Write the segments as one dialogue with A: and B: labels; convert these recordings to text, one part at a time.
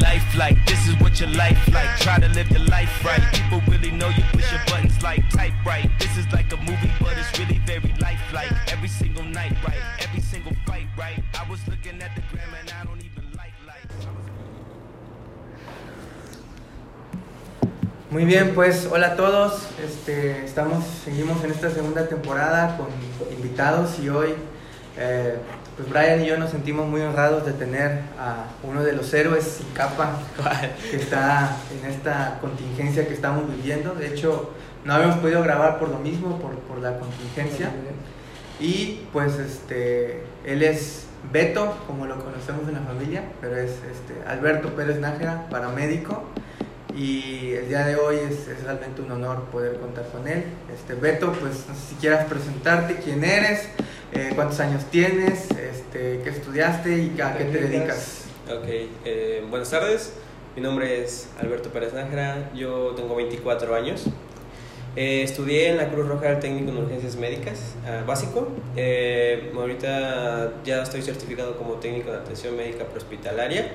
A: life like? This is what your life like. Try to live your life right. People really know you push your buttons like type right. This is like a movie, but it's really very lifelike. Every single night, right? Every single fight, right? I was looking at the gram and I don't even like lights.
B: Muy bien, pues hola a todos. Este, estamos, seguimos en esta segunda temporada con invitados y hoy, eh, pues Brian y yo nos sentimos muy honrados de tener a uno de los héroes sin capa que está en esta contingencia que estamos viviendo. De hecho, no habíamos podido grabar por lo mismo, por, por la contingencia. Y pues este, él es Beto, como lo conocemos en la familia, pero es este, Alberto Pérez Nájera, paramédico. Y el día de hoy es, es realmente un honor poder contar con él. Este, Beto, pues no sé si quieras presentarte, quién eres, eh, cuántos años tienes, este, qué estudiaste y a qué te dedicas.
C: Ok, eh, buenas tardes. Mi nombre es Alberto Pérez Nájera, yo tengo 24 años. Eh, estudié en la Cruz Roja del Técnico en Urgencias Médicas, ah, básico. Eh, ahorita ya estoy certificado como técnico de atención médica prehospitalaria.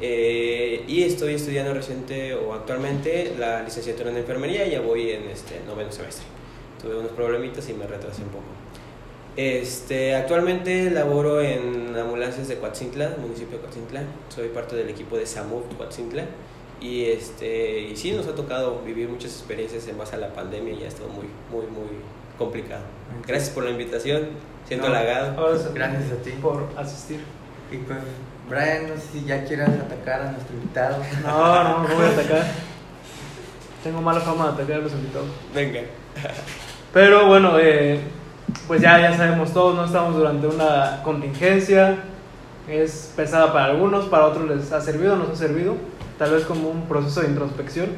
C: Eh, y estoy estudiando reciente o actualmente la licenciatura en enfermería, ya voy en este noveno semestre. Tuve unos problemitas y me retrasé un poco. Este, actualmente laboro en ambulancias de Coatzintla, municipio de Coatzintla. Soy parte del equipo de SAMUV Coatzintla. Y, este, y sí, nos ha tocado vivir muchas experiencias en base a la pandemia y ha estado muy, muy, muy complicado. Gracias por la invitación, siento
B: No,
C: halagado.
B: Gracias a ti.
D: por asistir.
B: Y pues, Brian, no sé si ya quieras atacar a nuestro invitado.
D: No, no, no voy a atacar. Tengo mala fama de atacar a los invitados.
C: Venga.
D: Pero bueno, eh, pues ya, ya sabemos todos, no estamos durante una contingencia. Es pesada para algunos, para otros les ha servido, nos ha servido. Tal vez como un proceso de introspección.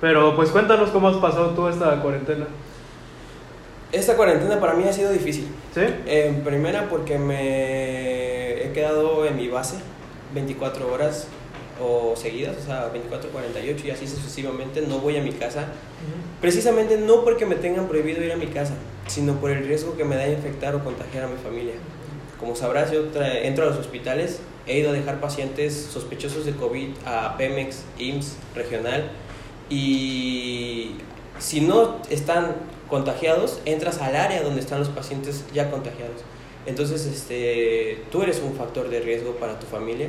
D: Pero pues cuéntanos cómo has pasado tú esta cuarentena.
C: Esta cuarentena para mí ha sido difícil.
D: ¿Sí?
C: En primera porque me he quedado en mi base 24 horas o seguidas, o sea, 24, 48 y así sucesivamente. No voy a mi casa. Precisamente no porque me tengan prohibido ir a mi casa, sino por el riesgo que me da infectar o contagiar a mi familia. Como sabrás, yo entro a los hospitales, he ido a dejar pacientes sospechosos de COVID a Pemex, IMSS, regional, y si no están contagiados, entras al área donde están los pacientes ya contagiados. Entonces, este, tú eres un factor de riesgo para tu familia.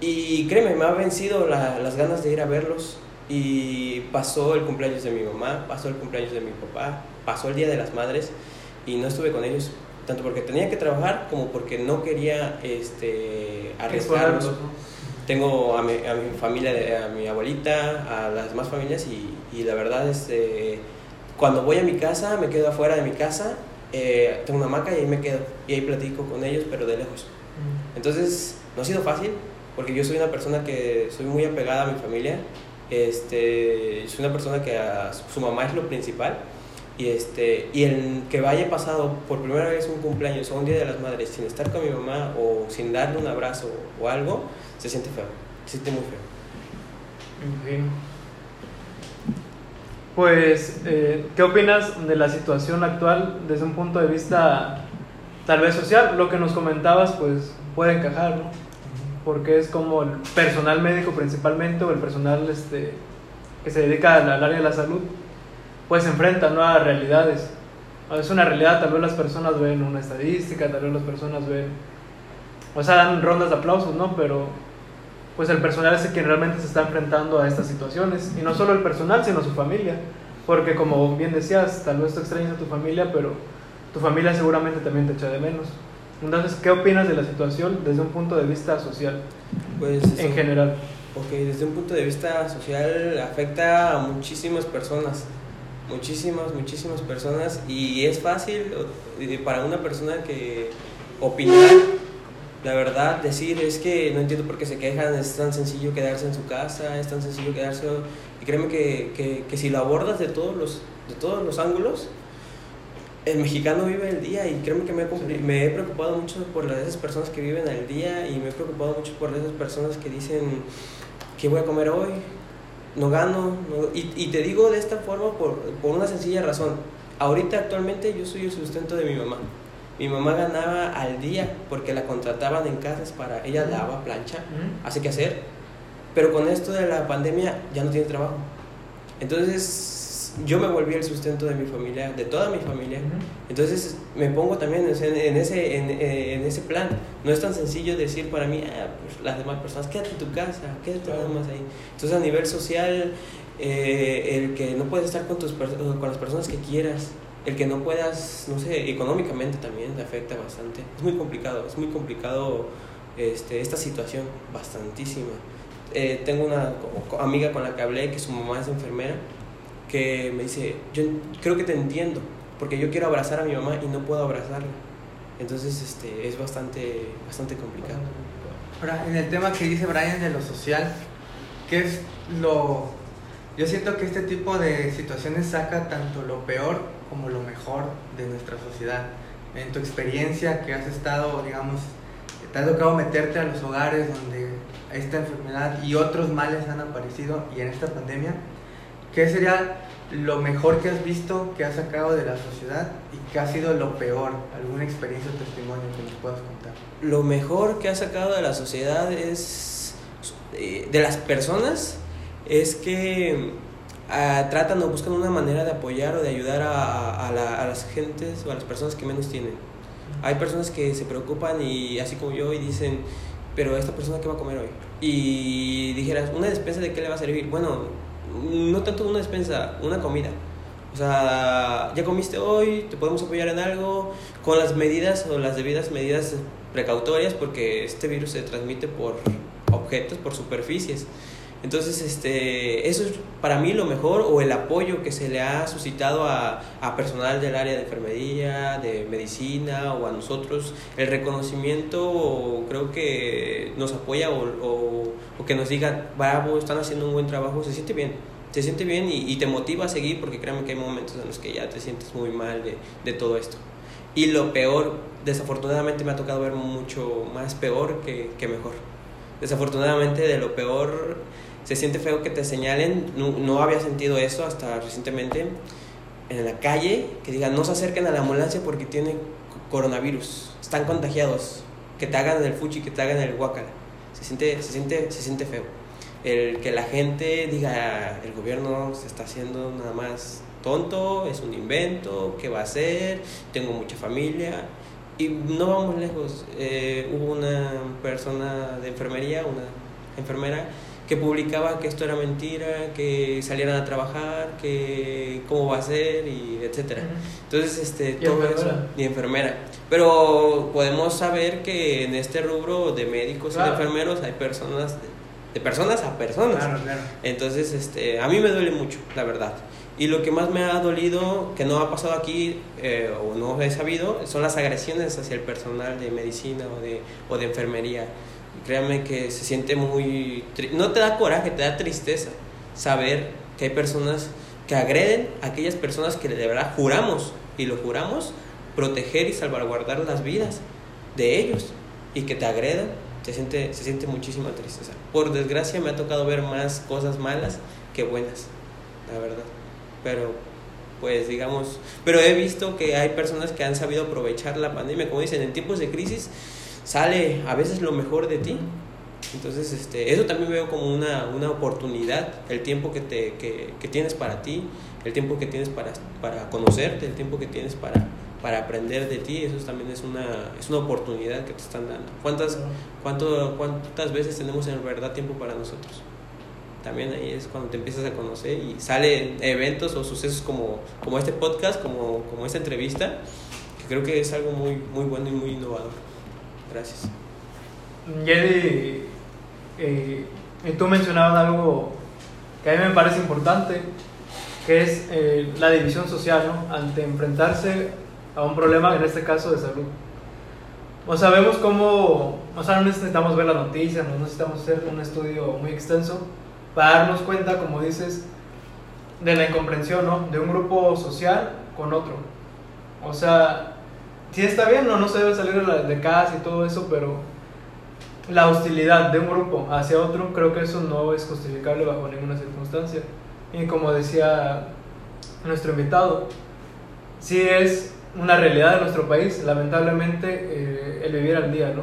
C: Y créeme, me ha vencido la- las ganas de ir a verlos. Y pasó el cumpleaños de mi mamá, pasó el cumpleaños de mi papá, pasó el Día de las Madres y no estuve con ellos. Tanto porque tenía que trabajar como porque no quería este, arriesgarlos. Tengo a mi, a mi familia, a mi abuelita, a las demás familias y, y la verdad es que cuando voy a mi casa, me quedo afuera de mi casa, eh, tengo una hamaca y ahí me quedo y ahí platico con ellos, pero de lejos. Entonces, no ha sido fácil, porque yo soy una persona que soy muy apegada a mi familia. Este, soy una persona que a su mamá es lo principal. Y, este, y el que vaya pasado por primera vez un cumpleaños o un día de las madres sin estar con mi mamá o sin darle un abrazo o algo, se siente feo. Se siente muy feo.
D: Pues, eh, ¿qué opinas de la situación actual desde un punto de vista tal vez social? Lo que nos comentabas, pues puede encajar, ¿no? Porque es como el personal médico principalmente o el personal este, que se dedica al, área de la salud, pues se enfrenta ¿no? a realidades. Es una realidad, tal vez las personas ven una estadística, tal vez las personas ven, o sea, dan rondas de aplausos, ¿no? Pero pues el personal es el quien realmente se está enfrentando a estas situaciones. Y no solo el personal, sino su familia. Porque como bien decías, tal vez tú extrañas a tu familia, pero tu familia seguramente también te echa de menos. Entonces, ¿qué opinas de la situación desde un punto de vista social
C: Pues
D: en general?
C: Ok, desde un punto de vista social afecta a muchísimas personas, muchísimas, muchísimas personas y es fácil o- eh, para una persona que opinar, la verdad, decir es que no entiendo por qué se quejan, es tan sencillo quedarse en su casa, es tan sencillo quedarse y créeme que, que, que si lo abordas de todos los, de todos los ángulos, el mexicano vive el día y créeme que me he, me he preocupado mucho por las- esas personas que viven al día y me he preocupado mucho por esas personas que dicen qué voy a comer hoy, no gano. no- Y, y te digo de esta forma por, por una sencilla razón. Ahorita actualmente yo soy el sustento de mi mamá. Mi mamá ganaba al día porque la contrataban en casas para ella lava, plancha, hace que hacer Pero con esto de la pandemia ya no tiene trabajo. Entonces yo me volví el sustento de mi familia, de toda mi familia. Entonces me pongo también en ese, en, ese plan. No es tan sencillo decir para mí, ah, pues, las demás personas, quédate en tu casa, quédate nada más ahí. Entonces a nivel social, eh, el que no puedes estar con, tus, con las personas que quieras, el que no puedas, no sé, económicamente también te afecta bastante. Es muy complicado, es muy complicado este, esta situación, bastantísima. Eh, tengo una amiga con la que hablé que su mamá es enfermera que me dice, yo creo que te entiendo, porque yo quiero abrazar a mi mamá y no puedo abrazarla. Entonces este, es bastante, bastante complicado.
B: Ahora, en el tema que dice Brian de lo social, ¿qué es lo... Yo siento que este tipo de situaciones saca tanto lo peor como lo mejor de nuestra sociedad. En tu experiencia que has estado, digamos, te ha tocado meterte a los hogares donde esta enfermedad y otros males han aparecido y en esta pandemia, ¿Qué sería lo mejor que has visto, que has sacado de la sociedad y qué ha sido lo peor? ¿Alguna experiencia o testimonio que nos puedas contar?
C: Lo mejor que ha sacado de la sociedad es, eh, de las personas, es que ah, tratan o buscan una manera de apoyar o de ayudar a, a, las gentes o a las personas que menos tienen. Hay personas que se preocupan y así como yo y dicen, pero esta persona qué va a comer hoy? Y dijeras, ¿una despensa de qué le va a servir? Bueno, no tanto una despensa, una comida. O sea, ya comiste hoy, te podemos apoyar en algo con las medidas o las debidas medidas precautorias porque este virus se transmite por objetos, por superficies. Entonces, este, eso es para mí lo mejor o el apoyo que se le ha suscitado a, a personal del área de enfermería, de medicina o a nosotros. El reconocimiento creo que nos apoya o, o, o, que nos digan, bravo, están haciendo un buen trabajo, se siente bien. Se siente bien y, y, te motiva a seguir porque créanme que hay momentos en los que ya te sientes muy mal de, de todo esto. Y lo peor, desafortunadamente me ha tocado ver mucho más peor que, que mejor. Desafortunadamente de lo peor se siente feo que te señalen, no, no, había sentido eso hasta recientemente, en la calle, que digan no se acerquen a la ambulancia porque tienen coronavirus, están contagiados, que te hagan el fuchi, que te hagan el guacala. Se siente, se siente, se siente feo. El que la gente diga, el gobierno se está haciendo nada más tonto, es un invento, ¿qué va a hacer? Tengo mucha familia. Y no vamos lejos. Eh, hubo una persona de enfermería, una enfermera, que publicaba que esto era mentira, que salieran a trabajar, que cómo va a ser y etcétera. Entonces, este, todo eso y enfermera. Pero podemos saber que en este rubro de médicos y de enfermeros hay personas de, personas a personas. Entonces, este, a mí me duele mucho, la verdad. Y lo que más me ha dolido, que no ha pasado aquí eh, o no he sabido, son las agresiones hacia el personal de medicina o de, o de enfermería créanme que se siente muy... No te da coraje, te da tristeza saber que hay personas que agreden a aquellas personas que de verdad juramos, y lo juramos, proteger y salvaguardar las vidas de ellos, y que te agredan, se siente, se siente muchísima tristeza. Por desgracia me ha tocado ver más cosas malas que buenas, la verdad. Pero, pues digamos, pero he visto que hay personas que han sabido aprovechar la pandemia, como dicen, en tiempos de crisis sale a veces lo mejor de ti. Entonces, este, eso también veo como una, una oportunidad, el tiempo que, te, que, que, tienes para ti, el tiempo que tienes para, para conocerte, el tiempo que tienes para, para aprender de ti, eso también es una, es una oportunidad que te están dando. ¿Cuántas, cuánto, ¿Cuántas veces tenemos en verdad tiempo para nosotros? También ahí es cuando te empiezas a conocer y salen eventos o sucesos como, como este podcast, como, como esta entrevista, que creo que es algo muy, muy bueno y muy innovador. Gracias.
D: Yedi, eh, tú mencionabas algo que a mí me parece importante, que es eh, la división social, ¿no? Ante enfrentarse a un problema, en este caso de salud. O sabemos cómo, o sea, no necesitamos ver las noticias, no necesitamos hacer un estudio muy extenso para darnos cuenta, como dices, de la incomprensión, ¿no? De un grupo social con otro. O sea, sí está bien, no, no se debe salir de casa y todo eso, pero la hostilidad de un grupo hacia otro, creo que eso no es justificable bajo ninguna circunstancia. Y como decía nuestro invitado, sí es una realidad de nuestro país, lamentablemente, eh, el vivir al día, ¿no?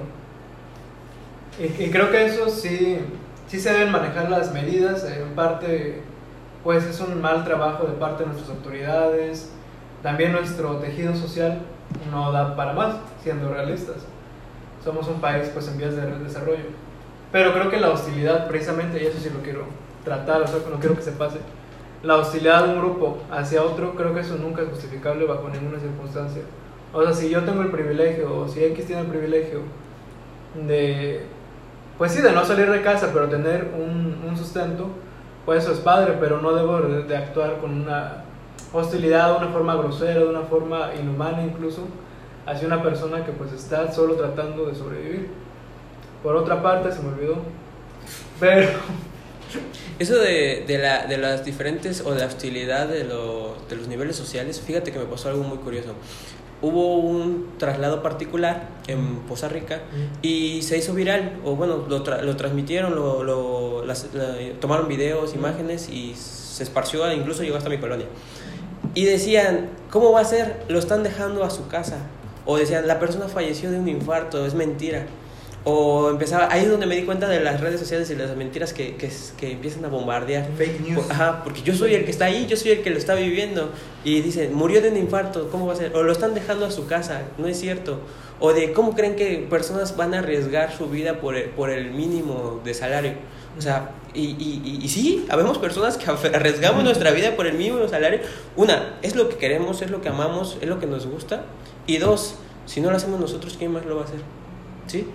D: Y, creo que eso sí, sí se deben manejar las medidas, en parte pues es un mal trabajo de parte de nuestras autoridades, también nuestro tejido social no da para más, siendo realistas. Somos un país pues en vías de desarrollo. Pero creo que la hostilidad, precisamente, y eso sí lo quiero tratar, o sea, no quiero que se pase, la hostilidad de un grupo hacia otro, creo que eso nunca es justificable bajo ninguna circunstancia. O sea, si yo tengo el privilegio, o si X tiene el privilegio de, pues sí, de no salir de casa, pero tener un, un sustento, pues eso es padre, pero no debo de, actuar con una hostilidad, de una forma grosera, de una forma inhumana incluso, hacia una persona que pues está solo tratando de sobrevivir. Por otra parte, se me olvidó, pero...
C: Eso de, de, la, de las diferentes o de la hostilidad de, lo, de los niveles sociales, fíjate que me pasó algo muy curioso hubo un traslado particular en Poza Rica y se hizo viral, o bueno, lo, lo transmitieron, lo, lo tomaron videos, imágenes y se esparció, incluso llegó hasta mi colonia. Y decían, ¿cómo va a ser? Lo están dejando a su casa. O decían, la persona falleció de un infarto, es mentira. O empezaba, ahí es donde me di cuenta de las redes sociales y las mentiras que, que, que empiezan a bombardear.
B: Fake news.
C: ajá, porque yo soy el que está ahí, yo soy el que lo está viviendo. Y dicen, murió de un infarto, ¿cómo va a ser? O lo están dejando a su casa, no es cierto. O de cómo creen que personas van a arriesgar su vida por el, por el mínimo de salario. O sea, y, y, y, sí, habemos personas que arriesgamos nuestra vida por el mínimo salario. Una, es lo que queremos, es lo que amamos, es lo que nos gusta. Y dos, si no lo hacemos nosotros, ¿quién más lo va a hacer? ¿Sí?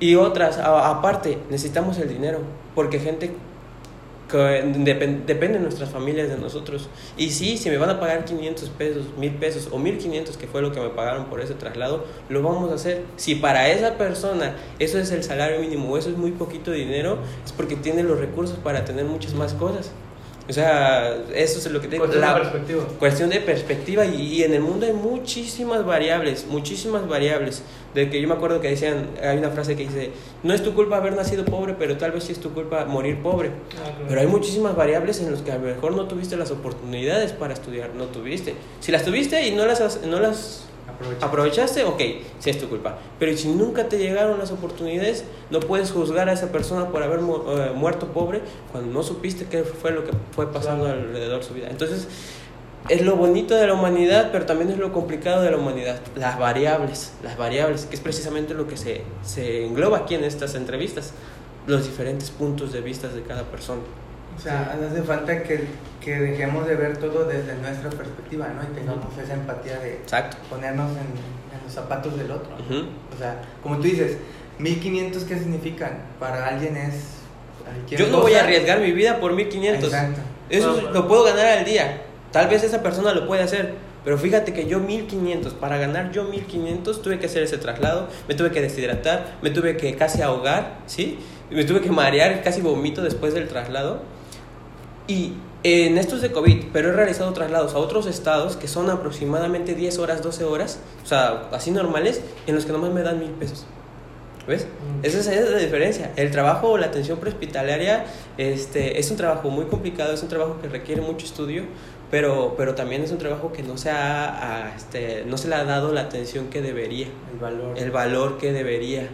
C: Y otras, aparte, necesitamos el dinero, porque gente que depende de nuestras familias, de nosotros. Y sí, si me van a pagar 500 pesos, 1000 pesos o 1500, que fue lo que me pagaron por ese traslado, lo vamos a hacer. Si para esa persona eso es el salario mínimo o eso es muy poquito dinero, es porque tiene los recursos para tener muchas más cosas. O sea, eso es lo que tengo.
D: Cuestión la de perspectiva.
C: Cuestión de perspectiva y, en el mundo hay muchísimas variables, muchísimas variables. De que yo me acuerdo que decían, hay una frase que dice, no es tu culpa haber nacido pobre, pero tal vez sí es tu culpa morir pobre. Ah, pero hay muchísimas variables en las que a lo mejor no tuviste las oportunidades para estudiar, no tuviste. Si las tuviste y no las, no las ¿Aprovechaste? Ok, sí es tu culpa. Pero si nunca te llegaron las oportunidades, no puedes juzgar a esa persona por haber eh, muerto pobre cuando no supiste qué fue lo que fue pasando alrededor de su vida. Entonces, es lo bonito de la humanidad, pero también es lo complicado de la humanidad. Las variables, las variables, que es precisamente lo que se, se engloba aquí en estas entrevistas, los diferentes puntos de vista de cada persona.
B: O sea, hace falta que, que, dejemos de ver todo desde nuestra perspectiva, ¿no? Y tengamos esa empatía de ponernos en, los zapatos del otro. O sea, como tú dices, 1500, ¿qué significan? Para alguien es...
C: Yo no voy a arriesgar mi vida por 1500. Exacto. Eso lo puedo ganar al día. Tal vez esa persona lo puede hacer. Pero fíjate que yo 1500, para ganar yo 1500 tuve que hacer ese traslado, me tuve que deshidratar, me tuve que casi ahogar, ¿sí? Me tuve que marear, casi vomito después del traslado y en estos de COVID, pero he realizado traslados a otros estados que son aproximadamente 10 horas, 12 horas, o sea, así normales, en los que nomás me dan mil pesos. ¿Ves? Mm. Esa es, la diferencia. El trabajo o la atención prehospitalaria este, es un trabajo muy complicado, es un trabajo que requiere mucho estudio, pero, pero también es un trabajo que no se, ha, este, no se le ha dado la atención que debería.
B: El valor.
C: El valor que debería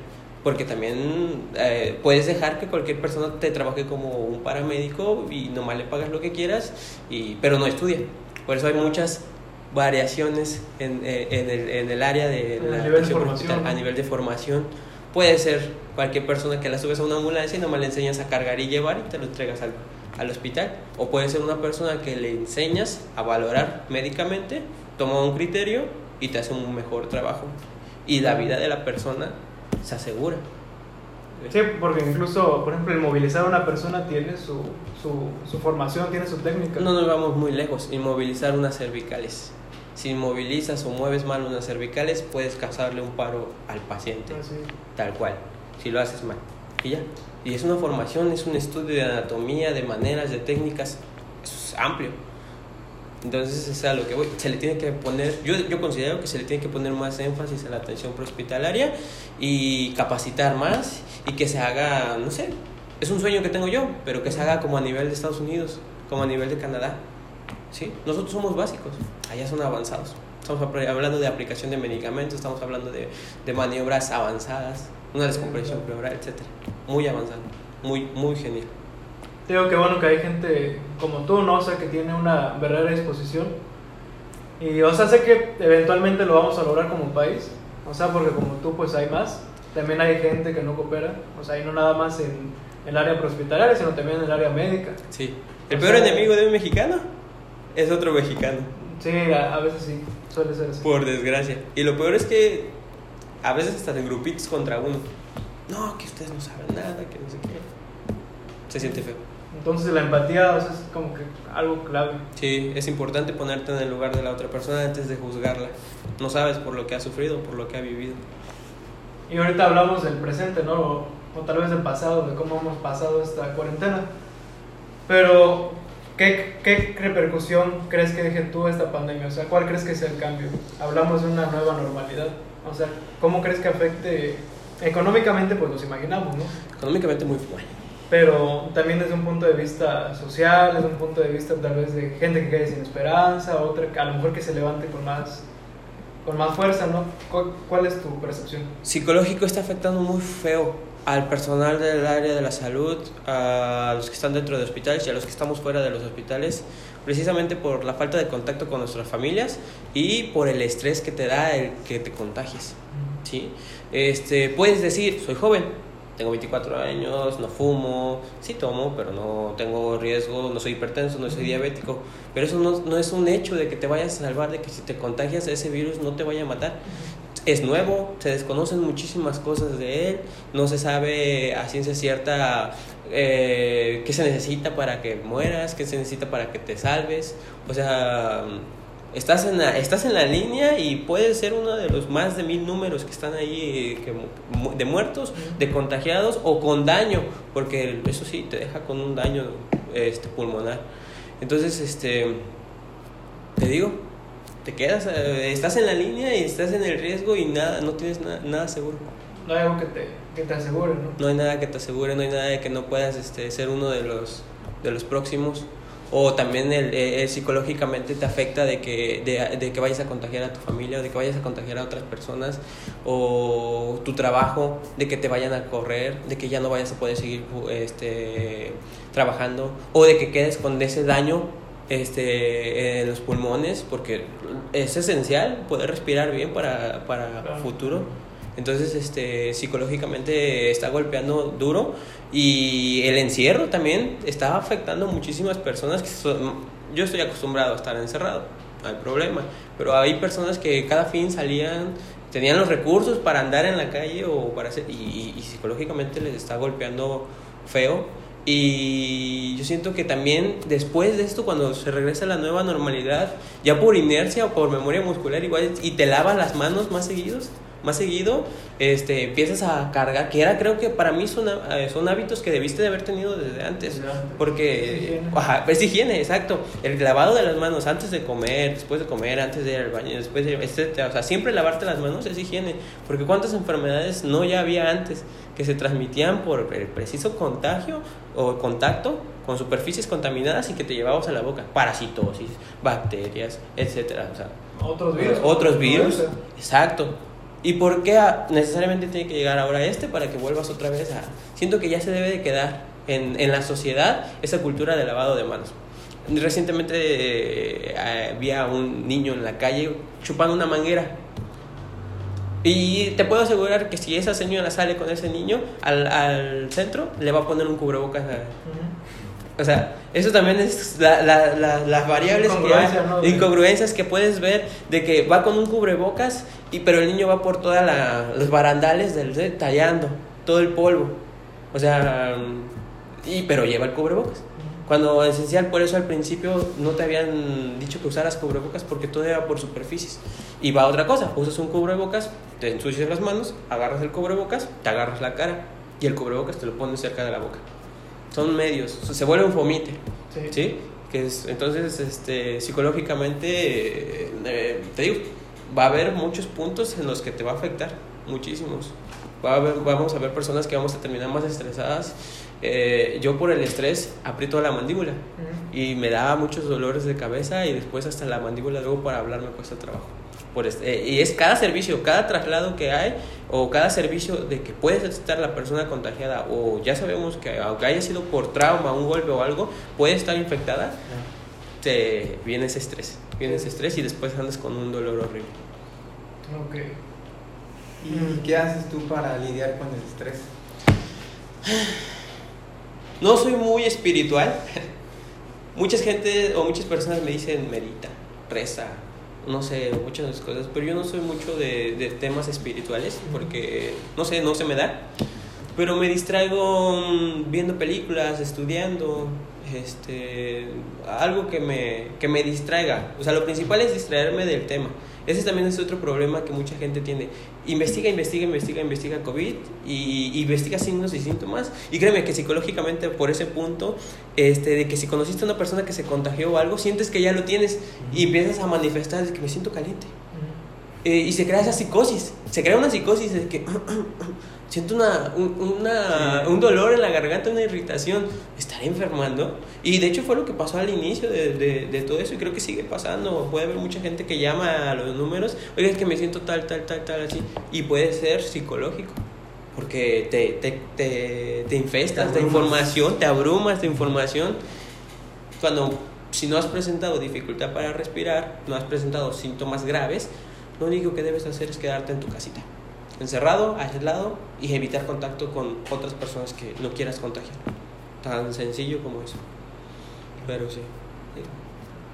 C: porque también eh, puedes dejar que cualquier persona te trabaje como un paramédico y nomás le pagas lo que quieras, y, pero no estudia. Por eso hay muchas variaciones en, eh, en, el, en el, área de
D: la nivel de
C: a nivel de formación. Puede ser cualquier persona que la subes a una ambulancia y nomás le enseñas a cargar y llevar y te lo entregas al, al hospital. O puede ser una persona que le enseñas a valorar médicamente, toma un criterio y te hace un mejor trabajo. Y la vida de la persona se asegura.
D: Sí, porque incluso, por ejemplo, el movilizar a una persona tiene su, su, su, formación, tiene su técnica.
C: No nos vamos muy lejos, inmovilizar unas cervicales. Si inmovilizas o mueves mal unas cervicales, puedes causarle un paro al paciente, ah, tal cual, si lo haces mal. Y ya. Y es una formación, es un estudio de anatomía, de maneras, de técnicas, es amplio. Entonces es a lo que voy. Se le tiene que poner, yo, yo considero que se le tiene que poner más énfasis a la atención prehospitalaria y capacitar más y que se haga, no sé, es un sueño que tengo yo, pero que se haga como a nivel de Estados Unidos, como a nivel de Canadá. ¿Sí? Nosotros somos básicos, allá son avanzados. Estamos hablando de aplicación de medicamentos, estamos hablando de, de maniobras avanzadas, una descompresión pleural, etc. Muy avanzado. muy, muy genial.
D: Digo que bueno que hay gente como tú, ¿no? O sea, que tiene una verdadera disposición. Y, o sea, sé que eventualmente lo vamos a lograr como país. O sea, porque como tú, pues hay más. También hay gente que no coopera. O sea, y no nada más en el área prehospitalaria, sino también en el área médica.
C: Sí. El
D: O
C: peor
D: sea-
C: enemigo de un mexicano es otro mexicano,
D: Sí, a, a veces sí, suele ser así.
C: por desgracia. Y lo peor es que a veces hasta en grupitos contra uno. No, que ustedes no saben nada, que no sé qué. Se siente feo.
D: Entonces la empatía o sea, es como que algo clave.
C: Sí, es importante ponerte en el lugar de la otra persona antes de juzgarla. No sabes por lo que ha sufrido, por lo que ha vivido.
D: Y ahorita hablamos del presente, ¿no? O, o tal vez del pasado, de cómo hemos pasado esta cuarentena. Pero, ¿qué, ¿qué repercusión crees que deje tú esta pandemia? O sea, ¿cuál crees que sea el cambio? Hablamos de una nueva normalidad. O sea, ¿cómo crees que afecte económicamente? Pues nos imaginamos, ¿no?
C: Económicamente muy bueno.
D: Pero también desde un punto de vista social, desde un punto de vista tal vez de gente que quede sin esperanza, otra que a lo mejor que se levante con más, con más fuerza, ¿no? ¿Cuál, cuál es tu percepción?
C: Psicológico está afectando muy feo al personal del área de la salud, a los que están dentro de hospitales y a los que estamos fuera de los hospitales, precisamente por la falta de contacto con nuestras familias y por el estrés que te da el que te contagies. ¿sí? Este, puedes decir, soy joven, tengo 24 años, no fumo, sí tomo, pero no tengo riesgo, no soy hipertenso, no soy diabético. Pero eso no, no es un hecho de que te vayas a salvar, de que si te contagias ese virus no te vaya a matar. Es nuevo, se desconocen muchísimas cosas de él, no se sabe a ciencia cierta eh, qué se necesita para que mueras, qué se necesita para que te salves. O sea, estás en la, estás en la línea y puedes ser uno de los más de mil números que están ahí que mu- de muertos, de contagiados o con daño, porque eso sí, te deja con un daño este, pulmonar. Entonces, este, te digo, te quedas, eh, estás en la línea y estás en el riesgo y nada, no tienes na- nada seguro.
D: No hay algo que te, que te asegure, ¿no?
C: No hay nada que te asegure, no hay nada de que no puedas este, ser uno de los, de los próximos. O también el, eh, eh, psicológicamente te afecta de que, de, de que vayas a contagiar a tu familia, o de que vayas a contagiar a otras personas, o tu trabajo, de que te vayan a correr, de que ya no vayas a poder seguir este, trabajando, o de que quedes con ese daño este, en los pulmones, porque es esencial poder respirar bien para, para
D: Claro.
C: futuro. Entonces, este, psicológicamente está golpeando duro y el encierro también está afectando a muchísimas personas que yo estoy acostumbrado a estar encerrado, no hay problema, pero hay personas que cada fin salían, tenían los recursos para andar en la calle o para hacer, y, y- y psicológicamente les está golpeando feo. Y yo siento que también después de esto, cuando se regresa a la nueva normalidad, ya por inercia o por memoria muscular igual, y te lavas las manos más seguidos, más seguido, este, empiezas a cargar, que era creo que para mí son, eh, son hábitos que debiste de haber tenido desde antes. Porque,
D: Es higiene.
C: ajá, es higiene, exacto. El lavado de las manos antes de comer, después de comer, antes de ir al baño, después de, etcétera. O sea, siempre lavarte las manos es higiene. Porque cuántas enfermedades no ya había antes que se transmitían por el preciso contagio o contacto con superficies contaminadas y que te llevabas a la boca. Parasitosis, bacterias, etcétera. O sea,
D: Otros virus.
C: otros virus. Exacto. ¿Y por qué necesariamente tiene que llegar ahora este para que vuelvas otra vez a... Siento que ya se debe de quedar en, en la sociedad esa cultura de lavado de manos. Recientemente eh, vi a un niño en la calle chupando una manguera. Y te puedo asegurar que si esa señora sale con ese niño al, al centro, le va a poner un cubrebocas a, o sea, eso también es la- la- la- las variables que hay,
D: ¿no?
C: Incongruencias que puedes ver de que va con un cubrebocas y pero el niño va por todos los barandales del de- tallando todo el polvo. O sea, y pero lleva el cubrebocas. Cuando esencial, por eso al principio no te habían dicho que usaras cubrebocas porque todo era por superficies. Y va otra cosa, usas un cubrebocas, te ensucias las manos, agarras el cubrebocas, te agarras la cara y el cubrebocas te lo pones cerca de la boca. Son medios, se vuelve un fomite,
D: Sí.
C: ¿sí? Que es, entonces, este, psicológicamente, eh, te digo, va a haber muchos puntos en los que te va a afectar, muchísimos. Va a haber- vamos a ver personas que vamos a terminar más estresadas. Eh, yo por el estrés aprieto la mandíbula y me da muchos dolores de cabeza y después hasta la mandíbula luego para hablar me cuesta trabajo. Por este- eh, y es cada servicio, cada traslado que hay o cada servicio de que puede estar la persona contagiada o ya sabemos que aunque haya sido por trauma, un golpe o algo, puede estar infectada, te viene ese estrés, viene ese estrés y después andas con un dolor horrible.
D: Ok.
B: ¿Y qué haces tú para lidiar con el estrés?
C: No soy muy espiritual. Muchas gente o muchas personas me dicen medita, reza, no sé, muchas cosas, pero yo no soy mucho de, de temas espirituales porque, no sé, no se me da. Pero me distraigo mm, viendo películas, estudiando, este, algo que me, que me distraiga. O sea, lo principal es distraerme del tema. Ese también es otro problema que mucha gente tiene. Investiga, investiga, investiga, investiga COVID y, y investiga signos y síntomas. Y créeme que psicológicamente por ese punto, este, de que si conociste a una persona que se contagió o algo, sientes que ya lo tienes y empiezas a manifestar de que me siento caliente. Eh, y se crea esa psicosis. Se crea una psicosis de que siento una, un, una-
B: Sí.
C: un dolor en la garganta, una irritación. ¿Me estaré enfermando? Y de hecho fue lo que pasó al inicio de, de, de todo eso y creo que sigue pasando. Puede haber mucha gente que llama a los números, oiga, es que me siento tal, tal, tal, tal, así. Y puede ser psicológico. Porque te, te, te, te infestas de información, te abrumas de información. Cuando, si no has presentado dificultad para respirar, no has presentado síntomas graves, lo único que debes hacer es quedarte en tu casita, encerrado, aislado y evitar contacto con otras personas que no quieras contagiar. Tan sencillo como eso. Pero sí.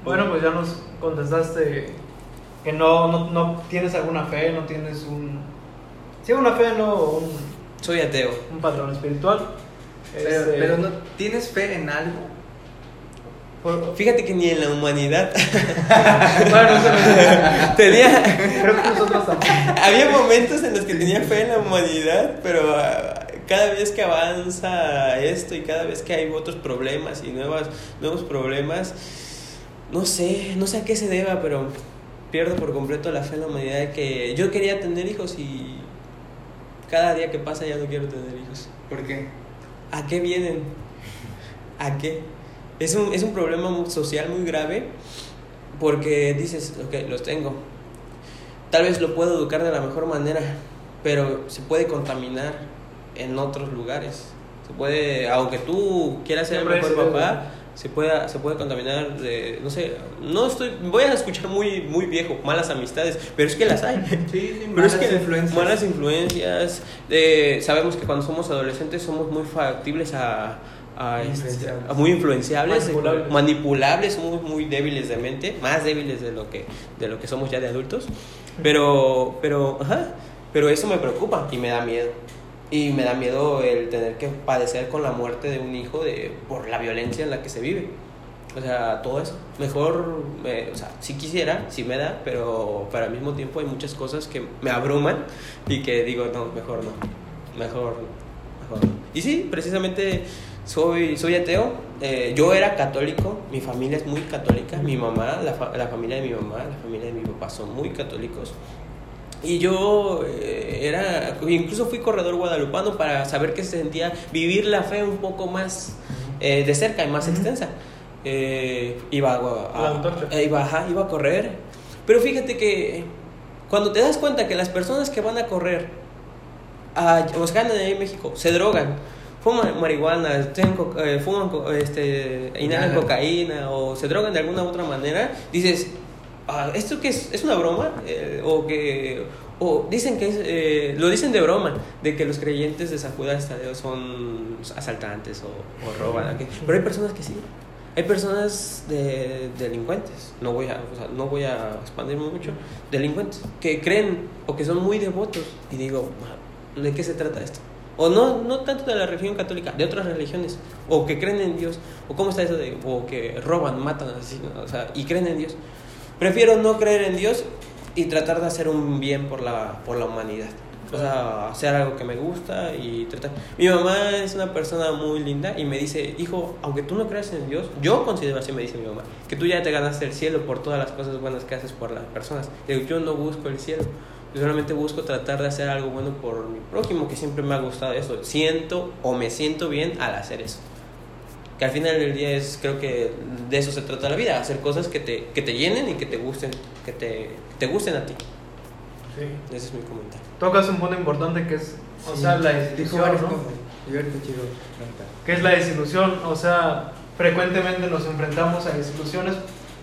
D: Bueno, pues ya nos contestaste que no, no, no tienes alguna fe, no tienes un... Sí, una fe, no un,
C: Soy ateo.
D: un patrón espiritual.
B: Pero,
D: Este,
B: pero no, ¿tienes fe en algo?
D: Por-
C: Fíjate que ni en la humanidad
D: bueno,
C: tenía...
D: creo que nosotros también.
C: Había momentos en los que tenía fe en la humanidad, pero ah, cada vez que avanza esto y cada vez que hay otros problemas y nuevas, nuevos problemas, no sé, no sé a qué se deba, pero pierdo por completo la fe en la humanidad que yo quería tener hijos y cada día que pasa ya no quiero tener hijos.
B: ¿Por qué?
C: ¿A qué vienen? ¿A qué? Es un, es un problema social muy grave porque dices, ok, los tengo. Tal vez lo puedo educar de la mejor manera, pero se puede contaminar en otros lugares. Se puede, aunque tú quieras ser el mejor papá, se puede, se puede contaminar de, no sé, no estoy, voy a escuchar muy, muy viejo, malas amistades, pero es que las hay.
B: Sí, sí,
C: Pero es
B: malas
C: que
B: influencias.
C: malas influencias. eh, sabemos que cuando somos adolescentes somos muy factibles a, a, este,
B: Influenciables.
C: muy influenciables,
D: Manipulables.
C: manipulables, somos muy débiles de mente, más débiles de lo que de lo que somos ya de adultos. Pero pero ajá, pero eso me preocupa y me da miedo. Y me da miedo el tener que padecer con la muerte de un hijo de por la violencia en la que se vive. O sea, todo eso. Mejor, eh, o sea, si quisiera, sí me da, pero, pero al mismo tiempo hay muchas cosas que me abruman y que digo, no, mejor no. Mejor no. Mejor. Y sí, precisamente soy, soy ateo. Eh, yo era católico, mi familia es muy católica. Mi mamá, la, fa- la familia de mi mamá, la familia de mi papá son muy católicos. Y yo eh, era, incluso fui corredor guadalupano para saber qué se sentía vivir la fe un poco más eh, de cerca y más extensa. Eh, iba a,
D: antorcha.
C: eh, iba, ajá, iba a correr. Pero fíjate que cuando te das cuenta que las personas que van a correr a, sea, ganan en México se drogan, fuman marihuana, co- eh, fuman, co- este, inhalan cocaína o se drogan de alguna u otra manera, dices, ah, ¿esto qué es? ¿Es una broma? Eh, o que o dicen que es, eh, lo dicen de broma, de que los creyentes de San Judas Tadeo son asaltantes o, o roban. Pero hay personas que sí. Hay personas de delincuentes, no voy, a, o sea, no voy a expandirme mucho, delincuentes, que creen o que son muy devotos. Y digo, ¿de qué se trata esto? O no, no tanto de la religión católica, de otras religiones, o que creen en Dios, o cómo está eso de, o que roban, matan, así, o sea, y creen en Dios. Prefiero no creer en Dios y tratar de hacer un bien por la, por la humanidad. O sea, hacer algo que me gusta y tratar. Mi mamá es una persona muy linda y me dice, hijo, aunque tú no creas en Dios, yo considero así, me dice mi mamá, que tú ya te ganaste el cielo por todas las cosas buenas que haces por las personas. Yo no busco el cielo, Yo solamente busco tratar de hacer algo bueno por mi prójimo, que siempre me ha gustado eso. Siento o me siento bien al hacer eso. Que al final del día es, creo que de eso se trata la vida, hacer cosas que te, que te llenen y que te gusten, que te, te gusten a ti.
D: Sí.
C: Ese es mi comentario.
D: Tocas un punto importante que es, o sea, la desilusión, ¿no?
B: preguntar.
D: ¿Qué es la desilusión? O sea, frecuentemente nos enfrentamos a desilusiones,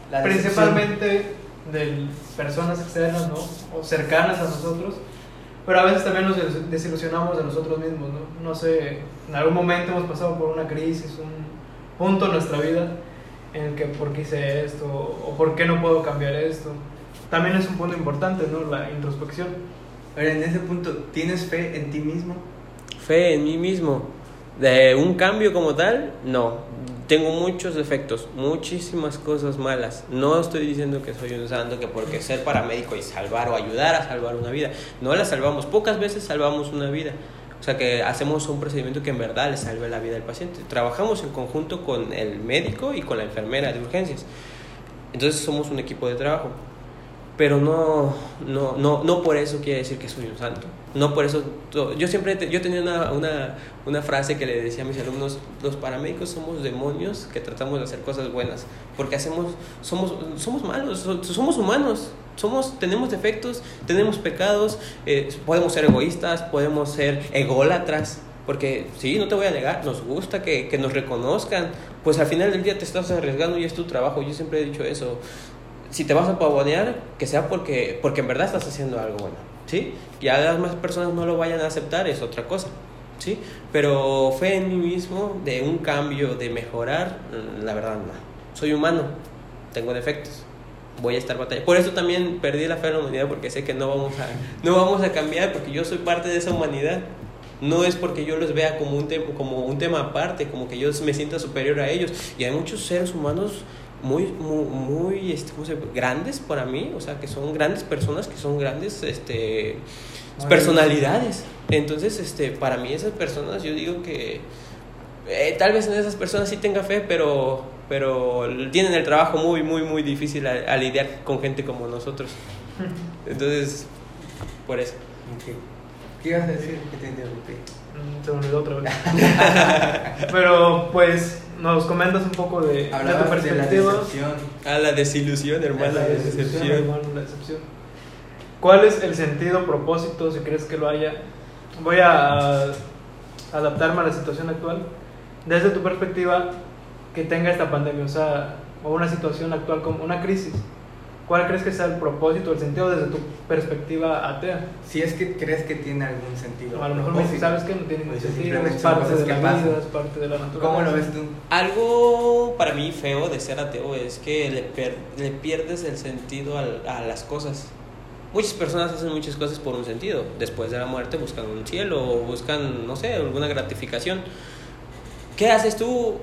B: La
D: principalmente de personas externas, ¿no? O cercanas a nosotros, pero a veces también nos des- desilusionamos de nosotros mismos, ¿no? No sé, en algún momento hemos pasado por una crisis, un punto en nuestra vida en el que por qué hice esto o por qué no puedo cambiar esto. También es un punto importante, ¿no? La introspección.
B: Ahora, en ese punto, ¿tienes fe en ti mismo?
C: Fe en mí mismo. De un cambio como tal, no. Tengo muchos defectos, muchísimas cosas malas. No estoy diciendo que soy un santo, que porque ser paramédico y salvar o ayudar a salvar una vida. No la salvamos. Pocas veces salvamos una vida. O sea que hacemos un procedimiento que en verdad le salve la vida al paciente. Trabajamos en conjunto con el médico y con la enfermera de urgencias. Entonces somos un equipo de trabajo. Pero no, no, no, no por eso quiere decir que soy un santo. No por eso. Yo siempre te- yo tenía una, una, una frase que le decía a mis alumnos: los paramédicos somos demonios que tratamos de hacer cosas buenas. Porque hacemos, somos, somos malos, so- somos humanos. Somos, tenemos defectos, tenemos pecados, eh, podemos ser egoístas, podemos ser ególatras. Porque sí, no te voy a negar, nos gusta que, que nos reconozcan. Pues al final del día te estás arriesgando y es tu trabajo. Yo siempre he dicho eso si te vas a pavonear, que sea porque, porque en verdad estás haciendo algo bueno, ¿sí? Ya las demás personas no lo vayan a aceptar, es otra cosa, ¿sí? Pero fe en mí mismo, de un cambio, de mejorar, mm, la verdad no. Soy humano, tengo defectos, voy a estar batallando. Por eso también perdí la fe en la humanidad, porque sé que no vamos a, no vamos a cambiar, porque yo soy parte de esa humanidad. No es porque yo los vea como un, como un tema aparte, como que yo me sienta superior a ellos. Y hay muchos seres humanos muy, muy, muy este, ¿cómo se grandes para mí, o sea, que son grandes personas, que son grandes este, personalidades. Entonces, este, para mí esas personas, yo digo que eh, tal vez en esas personas sí tenga fe, pero, pero tienen el trabajo muy, muy, muy difícil a, a lidiar con gente como nosotros. Entonces, por eso.
B: ¿Qué ibas a decir? Que te interrumpí.
D: Mm, Se me olvidó otra vez. Pero pues nos comentas un poco de, de tu
B: de
D: perspectiva.
B: decepción.
C: A la desilusión, hermana,
D: la
C: la
D: decepción,
C: decepción.
D: hermano, la decepción. ¿Cuál es el sentido, propósito, si crees que lo haya? Voy a adaptarme a la situación actual. Desde tu perspectiva, que tenga esta pandemia, o sea, o una situación actual como una crisis. ¿Cuál crees que sea el propósito, el sentido desde tu perspectiva atea?
B: Si es que crees que tiene algún sentido.
D: O a lo mejor me sabes que no tiene ningún
B: Pues
D: sentido, es parte de la vida, es parte de la naturaleza.
B: ¿Cómo lo ves tú?
C: Algo para mí feo de ser ateo es que le, per- le pierdes el sentido al- a las cosas. Muchas personas hacen muchas cosas por un sentido. Después de la muerte buscan un cielo o buscan, no sé, alguna gratificación. ¿Qué haces tú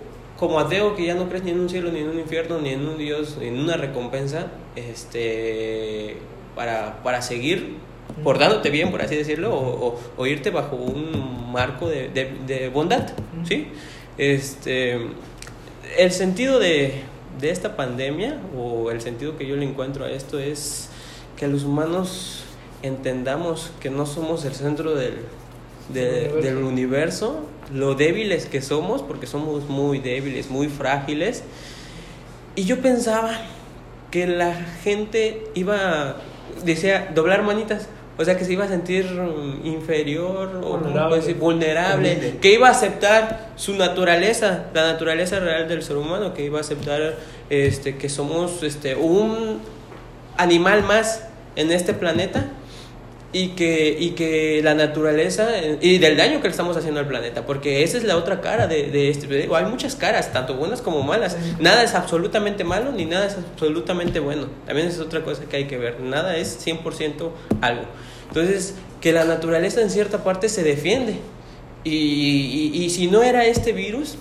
C: como ateo que ya no crees ni en un cielo, ni en un infierno, ni en un Dios, ni en una recompensa, este, para, para seguir portándote bien, por así decirlo, o, o- o irte bajo un marco de, de- de bondad, ¿sí? Este, el sentido de, de esta pandemia, o el sentido que yo le encuentro a esto, es que los humanos entendamos que no somos el centro del, de-
D: Universo.
C: del universo, lo débiles que somos, porque somos muy débiles, muy frágiles. Y yo pensaba que la gente iba, decía, doblar manitas. O sea, que se iba a sentir mm, inferior o ¿cómo
D: Vulnerable.
C: decir? vulnerable, que iba a aceptar su naturaleza, la naturaleza real del ser humano, que iba a aceptar este, que somos este, un animal más en este planeta y que, y que la naturaleza y del daño que le estamos haciendo al planeta, porque esa es la otra cara de, de este. digo, Hay muchas caras, tanto buenas como malas. Nada es absolutamente malo ni nada es absolutamente bueno. También es otra cosa que hay que ver. Nada es 100% algo. Entonces, que la naturaleza en cierta parte se defiende. Y, y- y si no era este virus,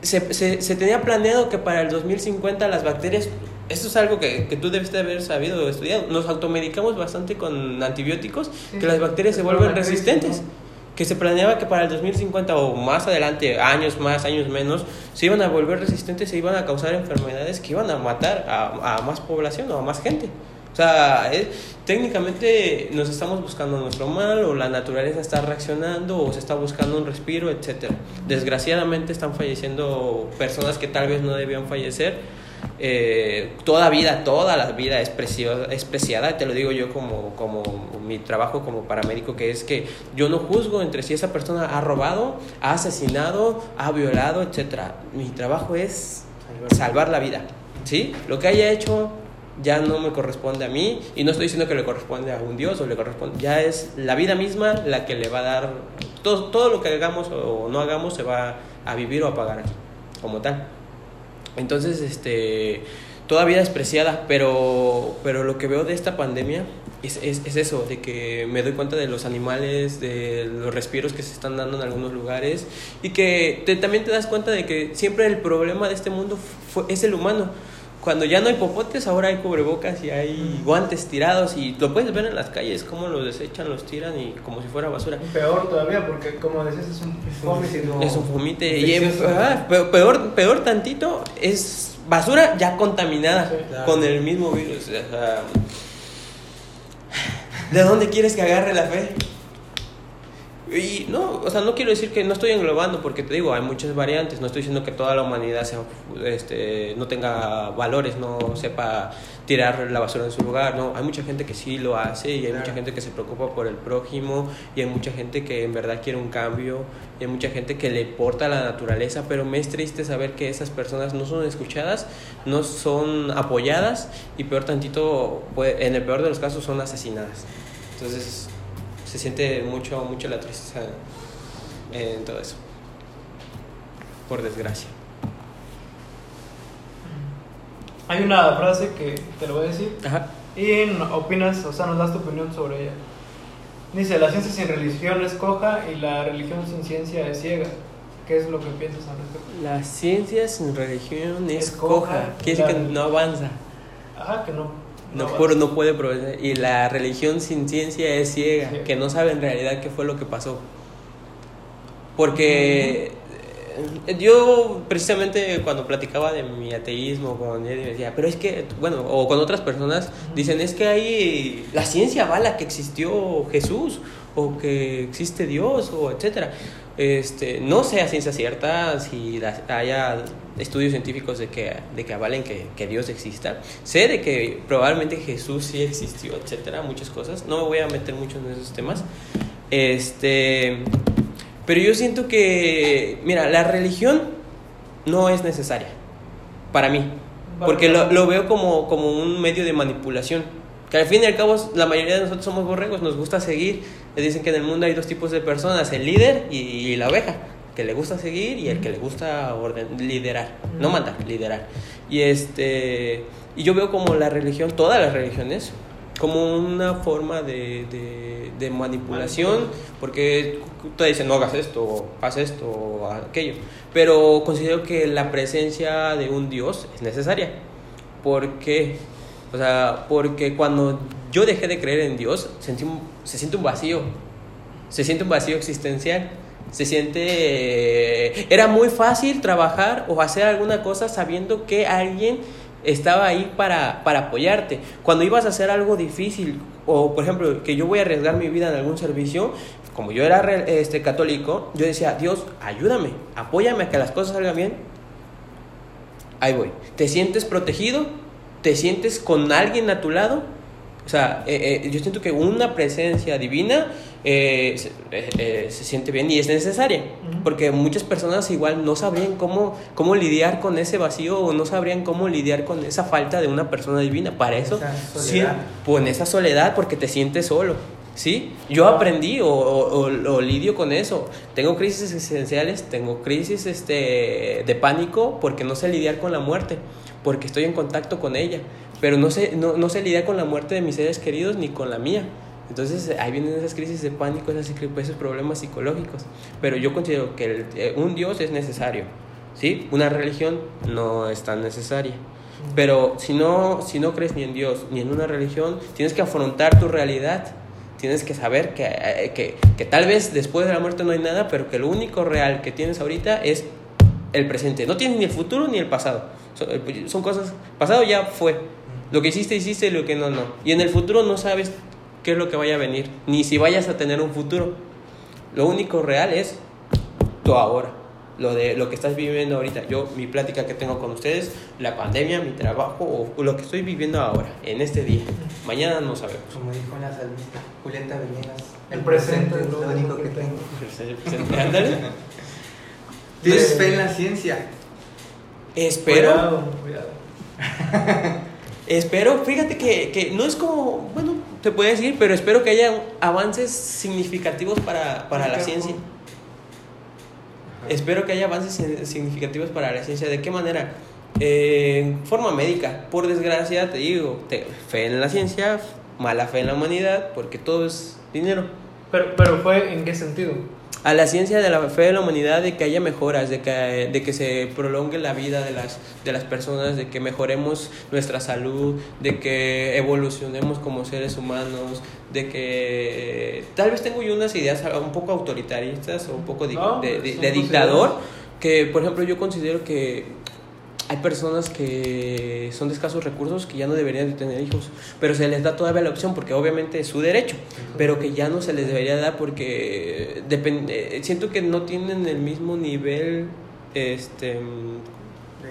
C: se, se- se tenía planeado que para el 2050 las bacterias, esto es algo que, que tú debes de haber sabido o estudiado, nos automedicamos bastante con antibióticos, que las bacterias se vuelven resistentes.
D: ¿no?
C: Que se planeaba que para el 2050 o más adelante, años más, años menos, se iban a volver resistentes, se iban a causar enfermedades que iban a matar a, a más población o a más gente. O sea, es- técnicamente nos estamos buscando nuestro mal o la naturaleza está reaccionando o se está buscando un respiro, etc. Desgraciadamente están falleciendo personas que tal vez no debían fallecer. Eh, toda vida, toda la vida es, preciada, te lo digo yo como, como mi trabajo como paramédico, que es que yo no juzgo entre si esa persona ha robado, ha asesinado, ha violado, etc. Mi trabajo es salvar la vida, ¿sí? Lo que haya hecho ya no me corresponde a mí y no estoy diciendo que le corresponde a un Dios o le corresponde, ya es la vida misma la que le va a dar, todo, todo lo que hagamos o no hagamos se va a vivir o a pagar aquí, como tal. Entonces, este, toda vida es preciada, pero, pero lo que veo de esta pandemia es, es, es eso, de que me doy cuenta de los animales, de los respiros que se están dando en algunos lugares y que te- también te das cuenta de que siempre el problema de este mundo fue, es el humano. Cuando ya no hay popotes, ahora hay cubrebocas y hay guantes tirados y lo puedes ver en las calles, cómo los desechan, los tiran y como si fuera basura.
D: Peor todavía, porque como decías, es un
B: Es un
D: vómito.
B: residuo.
C: Es un fomite. Y pe- peor, peor tantito es basura ya contaminada
D: Sí,
B: claro.
C: con el mismo virus. o sea, ¿De dónde quieres que agarre la fe? Y no, o sea, no quiero decir que no estoy englobando, porque te digo, hay muchas variantes. No estoy diciendo que toda la humanidad sea, este, no tenga valores, no sepa tirar la basura en su lugar. No, hay mucha gente que sí lo hace y hay
B: Claro.
C: mucha gente que se preocupa por el prójimo y hay mucha gente que en verdad quiere un cambio y hay mucha gente que le importa la naturaleza, pero me es triste saber que esas personas no son escuchadas, no son apoyadas y peor tantito, puede- en el peor de los casos son asesinadas. Entonces se siente mucho, mucho la tristeza en todo eso. Por desgracia.
D: Hay una frase que te lo voy a decir
C: Ajá.
D: y opinas, o sea, nos das tu opinión sobre ella. Dice, la ciencia sin religión es coja y la religión sin ciencia es ciega. ¿Qué es lo que piensas al respecto?
C: La ciencia sin religión es
D: Es coja.
C: coja. Quiere decir que no avanza.
D: Ajá, que no.
C: No, por- no puede progresar. Y la religión sin ciencia es ciega,
D: Sí.
C: que no sabe en realidad qué fue lo que pasó. Porque eh, yo precisamente cuando platicaba de mi ateísmo con él, me decía, pero es que, bueno, o con otras personas, dicen, es que ahí la ciencia avala que existió Jesús, o que existe Dios, o etcétera. Este, no sé a ciencia cierta si la- haya estudios científicos de que, de que avalen que, que Dios exista. Sé de que probablemente Jesús sí existió, etcétera, muchas cosas. No me voy a meter mucho en esos temas. Este, pero yo siento que, mira, la religión no es necesaria para mí, porque lo, lo veo como, como un medio de manipulación. Que al fin y al cabo la mayoría de nosotros somos borregos, nos gusta seguir. Les dicen que en el mundo hay dos tipos de personas, el líder y, y la oveja, que le gusta seguir y el que le gusta orden, liderar, no mandar, liderar. Y este y yo veo como la religión, todas las religiones, como una forma de, de, de manipulación, porque te dicen no hagas esto, o haz esto, o aquello. Pero considero que la presencia de un Dios es necesaria. ¿Por qué? O sea, porque cuando yo dejé de creer en Dios, sentí se siente un vacío. Se siente un vacío existencial. Se siente... eh, era muy fácil trabajar o hacer alguna cosa sabiendo que alguien estaba ahí para, para apoyarte. Cuando ibas a hacer algo difícil, o por ejemplo, que yo voy a arriesgar mi vida en algún servicio, como yo era este, católico, yo decía, Dios, ayúdame, apóyame a que las cosas salgan bien. Ahí voy. ¿Te sientes protegido? ¿Te sientes con alguien a tu lado? O sea, eh, eh, yo siento que una presencia divina eh, se, eh, eh, se siente bien y es necesaria. Porque muchas personas igual no sabrían cómo, cómo lidiar con ese vacío o no sabrían cómo lidiar con esa falta de una persona divina. Para eso, sí, esa soledad porque te sientes solo. ¿Sí? Yo aprendí o, o- o- o lidio con eso. Tengo crisis existenciales, tengo crisis este, de pánico porque no sé lidiar con la muerte, porque estoy en contacto con ella, pero no sé, no, no sé lidiar con la muerte de mis seres queridos ni con la mía. Entonces ahí vienen esas crisis de pánico, esos problemas psicológicos. Pero yo considero que eh, un Dios es necesario, ¿sí? Una religión no es tan necesaria. Pero si no, si no crees ni en Dios ni en una religión, tienes que afrontar tu realidad. Tienes que saber que, eh, que, que tal vez después de la muerte no hay nada, pero que lo único real que tienes ahorita es el presente. No tienes ni el futuro ni el pasado. Son, eh, son cosas, pasado ya fue, Lo que hiciste, hiciste lo que no, no. Y en el futuro no sabes qué es lo que vaya a venir, ni si vayas a tener un futuro. Lo único real es tu ahora, lo de lo que estás viviendo ahorita. Yo, mi plática que tengo con ustedes, la pandemia, mi trabajo o lo que estoy viviendo ahora, en este día. Mañana no sabemos.
B: Como dijo la salmista Julieta Venegas,
D: El presente es lo
B: único que tengo.
C: Ándale.
B: ¿Tienes fe en la ciencia?
C: Espero.
D: Cuidado, cuidado.
C: Espero, fíjate que, que no es como, bueno, te puedo decir, pero espero que haya avances significativos para, para la ciencia. Espero que haya avances significativos para la ciencia. ¿De qué manera? Eh, en forma médica. Por desgracia, te digo, te- fe en la ciencia, mala fe en la humanidad, porque todo es dinero.
D: Pero, pero fue en qué sentido?
C: A la ciencia de la fe de la humanidad, de que haya mejoras, de que, de que se prolongue la vida de las, de las personas, de que mejoremos nuestra salud, de que evolucionemos como seres humanos, de que tal vez tengo yo unas ideas un poco autoritaristas o un poco
D: No,
C: de, de-
D: tus
C: dictador, que por ejemplo yo considero que hay personas que son de escasos recursos que ya no deberían de tener hijos, pero se les da todavía la opción porque obviamente es su derecho, pero que ya no se les debería dar porque depende, siento que no tienen el mismo nivel este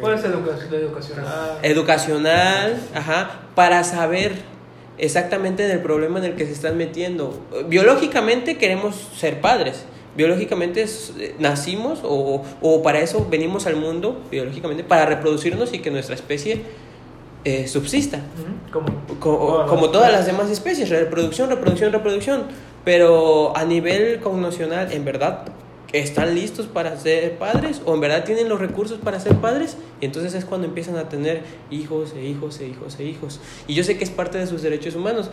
D: Puede ser educación, educacional.
C: educacional, ajá, para saber exactamente el problema en el que se están metiendo. Biológicamente queremos ser padres. Biológicamente eh, nacimos o, o para eso venimos al mundo, biológicamente, para reproducirnos y que nuestra especie eh, subsista.
D: Como,
C: como
D: las-
C: todas las demás especies, reproducción, reproducción, reproducción. Pero a nivel cognocional, ¿en verdad están listos para ser padres? ¿O en verdad tienen los recursos para ser padres? Y entonces es cuando empiezan a tener hijos e hijos e hijos e hijos. Y yo sé que es parte de sus derechos humanos,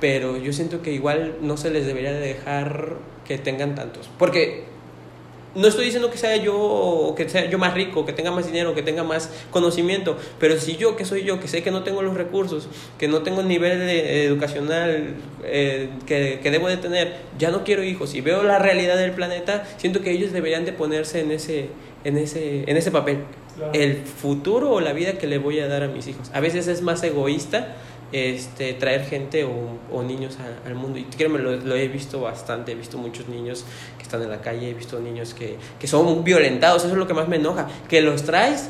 C: pero yo siento que igual no se les debería de dejar que tengan tantos. Porque no estoy diciendo que sea yo que sea yo más rico, que tenga más dinero, que tenga más conocimiento, pero si yo que soy yo, que sé que no tengo los recursos, que no tengo el nivel de- educacional eh, que, que debo de tener, ya no quiero hijos y veo la realidad del planeta, siento que ellos deberían de ponerse en ese, en ese, en ese papel.
D: Claro.
C: El futuro o la vida que le voy a dar a mis hijos. A veces es más egoísta este, traer gente o, o niños a- al mundo. Y créeme, lo, lo he visto bastante. He visto muchos niños que están en la calle, he visto niños que, que son violentados. Eso es lo que más me enoja. Que los traes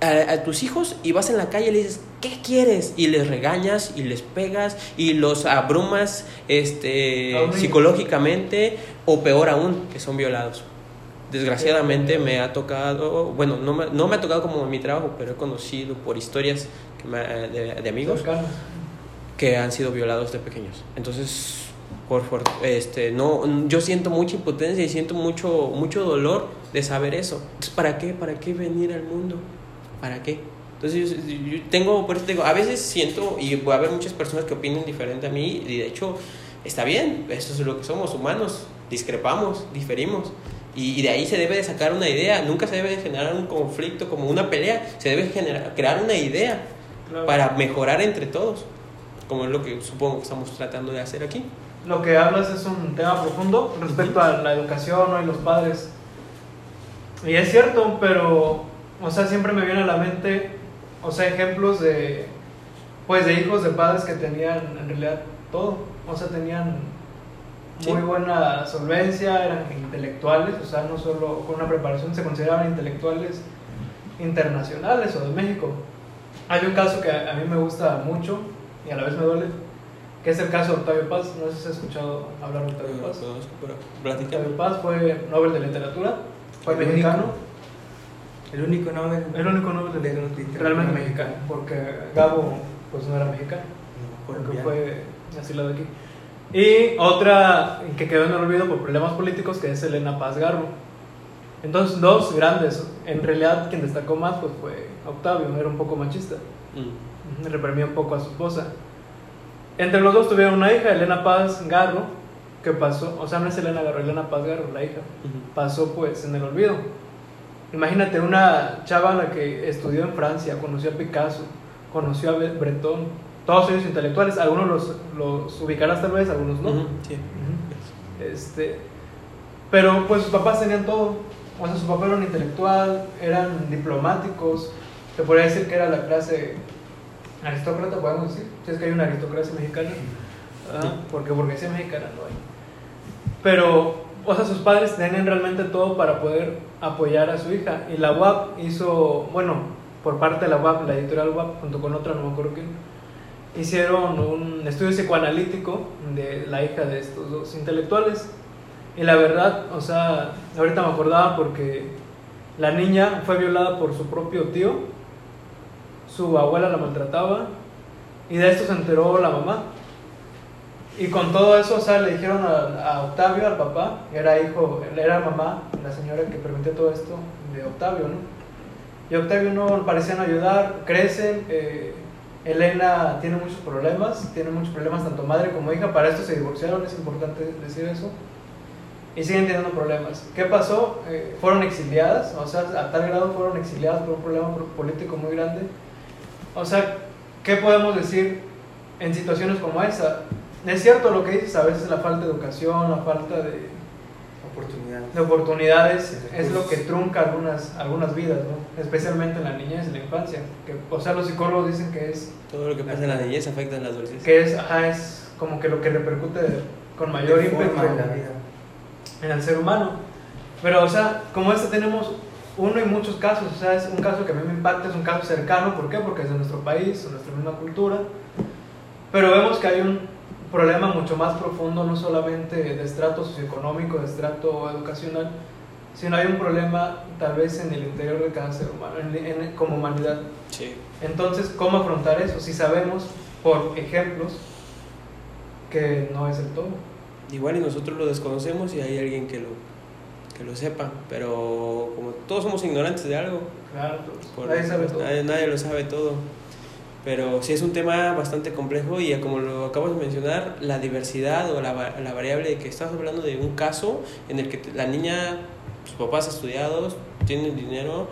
C: a, a tus hijos y vas en la calle y le dices, ¿qué quieres? Y les regañas y les pegas y los abrumas este, psicológicamente o peor aún, que son violados. Desgraciadamente me ha tocado, bueno, no me, no me ha tocado como en mi trabajo, pero he conocido por historias que me- de, de amigos
D: cercanos.
C: que han sido violados de pequeños. Entonces, por, por- este, no, yo siento mucha impotencia y siento mucho, mucho dolor de saber eso. Entonces, ¿para qué? ¿Para qué venir al mundo? ¿Para qué? Entonces, yo, yo tengo, por eso te digo, a veces siento, y va a haber muchas personas que opinen diferente a mí, y de hecho, está bien, eso es lo que somos, humanos, discrepamos, diferimos. Y, y de ahí se debe de sacar una idea, nunca se debe de generar un conflicto como una pelea, se debe generar, crear una idea
D: Claro.
C: para mejorar entre todos, como es lo que supongo que estamos tratando de hacer aquí.
D: Lo que hablas es un tema profundo respecto a la educación ¿no? y los padres. Y es cierto, pero, o sea, siempre me viene a la mente, o sea, ejemplos de, pues, de hijos de padres que tenían en realidad todo. O sea, tenían
C: Sí.
D: muy buena solvencia, eran intelectuales, o sea, no solo con una preparación, se consideraban intelectuales internacionales o de México. Hay un caso que a mí me gusta mucho y a la vez me duele, que es el caso de Octavio Paz. No sé si has escuchado hablar de Octavio Paz. Octavio Paz fue Nobel de Literatura, fue
B: El
D: mexicano,
B: El único Nobel.
D: el único Nobel de Literatura realmente mexicano, porque Gabo pues no era mexicano, porque fue asilado aquí. Y otra que quedó en el olvido por problemas políticos, que es Elena Paz Garbo. Entonces, dos grandes. En realidad, quien destacó más pues, fue Octavio, era un poco machista.
C: Mm.
D: Reprimía un poco a su esposa. Entre los dos tuvieron una hija, Elena Paz Garro, que pasó, o sea, no es Elena Garro, Elena Paz Garro, la hija, pasó pues en el olvido. Imagínate una chava la que estudió en Francia, conoció a Picasso, conoció a Breton, todos ellos intelectuales, algunos los, los ubicarás tal vez, algunos no.
C: Sí.
D: Este, pero pues sus papás tenían todo. O sea, su papá era un intelectual, eran diplomáticos. Se podría decir que era la clase aristócrata, podemos decir, si es que hay una aristocracia mexicana, ¿verdad? porque burguesía mexicana no hay. Pero, o sea, sus padres tenían realmente todo para poder apoyar a su hija. Y la UAP hizo, bueno, por parte de la UAP, la editorial UAP, junto con otra, no me acuerdo quién, hicieron un estudio psicoanalítico de la hija de estos dos intelectuales. Y la verdad, o sea, ahorita me acordaba porque la niña fue violada por su propio tío, su abuela la maltrataba y de esto se enteró la mamá. Y con todo eso, o sea, le dijeron a, a Octavio, al papá, era hijo, era mamá, la señora que permitía todo esto de Octavio, ¿no? Y Octavio no parecían ayudar, crecen, eh, Elena tiene muchos problemas, tiene muchos problemas tanto madre como hija, para esto se divorciaron, es importante decir eso, y siguen teniendo problemas. ¿Qué pasó? Eh, fueron exiliadas, o sea, a tal grado fueron exiliadas por un problema político muy grande. O sea, ¿qué podemos decir en situaciones como esa? Es cierto lo que dices, a veces la falta de educación, la falta de,
B: Oportunidades.
D: de oportunidades es lo que trunca algunas, algunas vidas, ¿no? especialmente en la niñez, en la infancia. Que, o sea, los psicólogos dicen que es,
C: Todo lo que pasa en la niñez afecta en la adolescencia.
D: que es, ajá, es como que lo que repercute con mayor ímpetu
B: en la vida.
D: en el ser humano. Pero, o sea, como este tenemos uno y muchos casos, o sea, es un caso que a mí me impacta, es un caso cercano, ¿por qué? Porque es de nuestro país, de nuestra misma cultura. Pero vemos que hay un problema mucho más profundo, no solamente de estrato socioeconómico, de estrato educacional, sino hay un problema tal vez en el interior de cada ser humano, en- en- como humanidad.
C: Sí.
D: Entonces, ¿cómo afrontar eso? Si sabemos, por ejemplos, que no es el todo.
C: Igual y nosotros lo desconocemos y hay alguien que lo, que lo sepa, pero como todos somos ignorantes de algo,
D: Claro,
C: por-
D: nadie sabe todo.
C: Nadie, nadie lo sabe todo. Pero sí es un tema bastante complejo y como lo acabas de mencionar, la diversidad o la, la variable de que estás hablando de un caso en el que la niña, sus papás estudiados, tienen dinero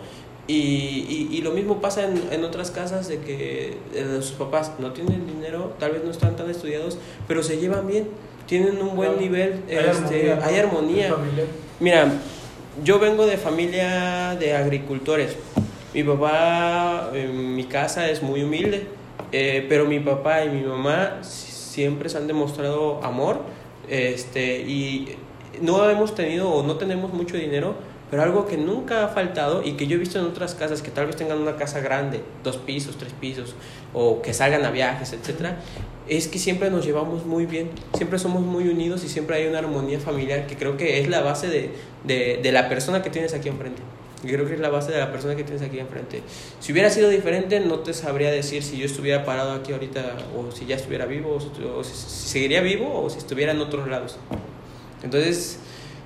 C: y, y, y lo mismo pasa en, en otras casas de que eh, sus papás no tienen dinero, tal vez no están tan estudiados, pero se llevan bien, tienen un buen
D: Claro.
C: nivel,
D: Hay
C: este,
D: armonía, ¿no?
C: hay armonía. Mira, yo vengo de familia de agricultores. Mi papá en mi casa es muy humilde, eh, pero mi papá y mi mamá si- siempre se han demostrado amor este, y no hemos tenido o no tenemos mucho dinero, pero algo que nunca ha faltado y que yo he visto en otras casas que tal vez tengan una casa grande, dos pisos, tres pisos, o que salgan a viajes, etcétera, es que siempre nos llevamos muy bien, siempre somos muy unidos y siempre hay una armonía familiar que creo que es la base de, de, de la persona que tienes aquí enfrente. Y creo que es la base de la persona que tienes aquí enfrente. Si hubiera sido diferente, no te sabría decir si yo estuviera parado aquí ahorita o si ya estuviera vivo o si seguiría vivo o si estuviera en otros lados. Entonces,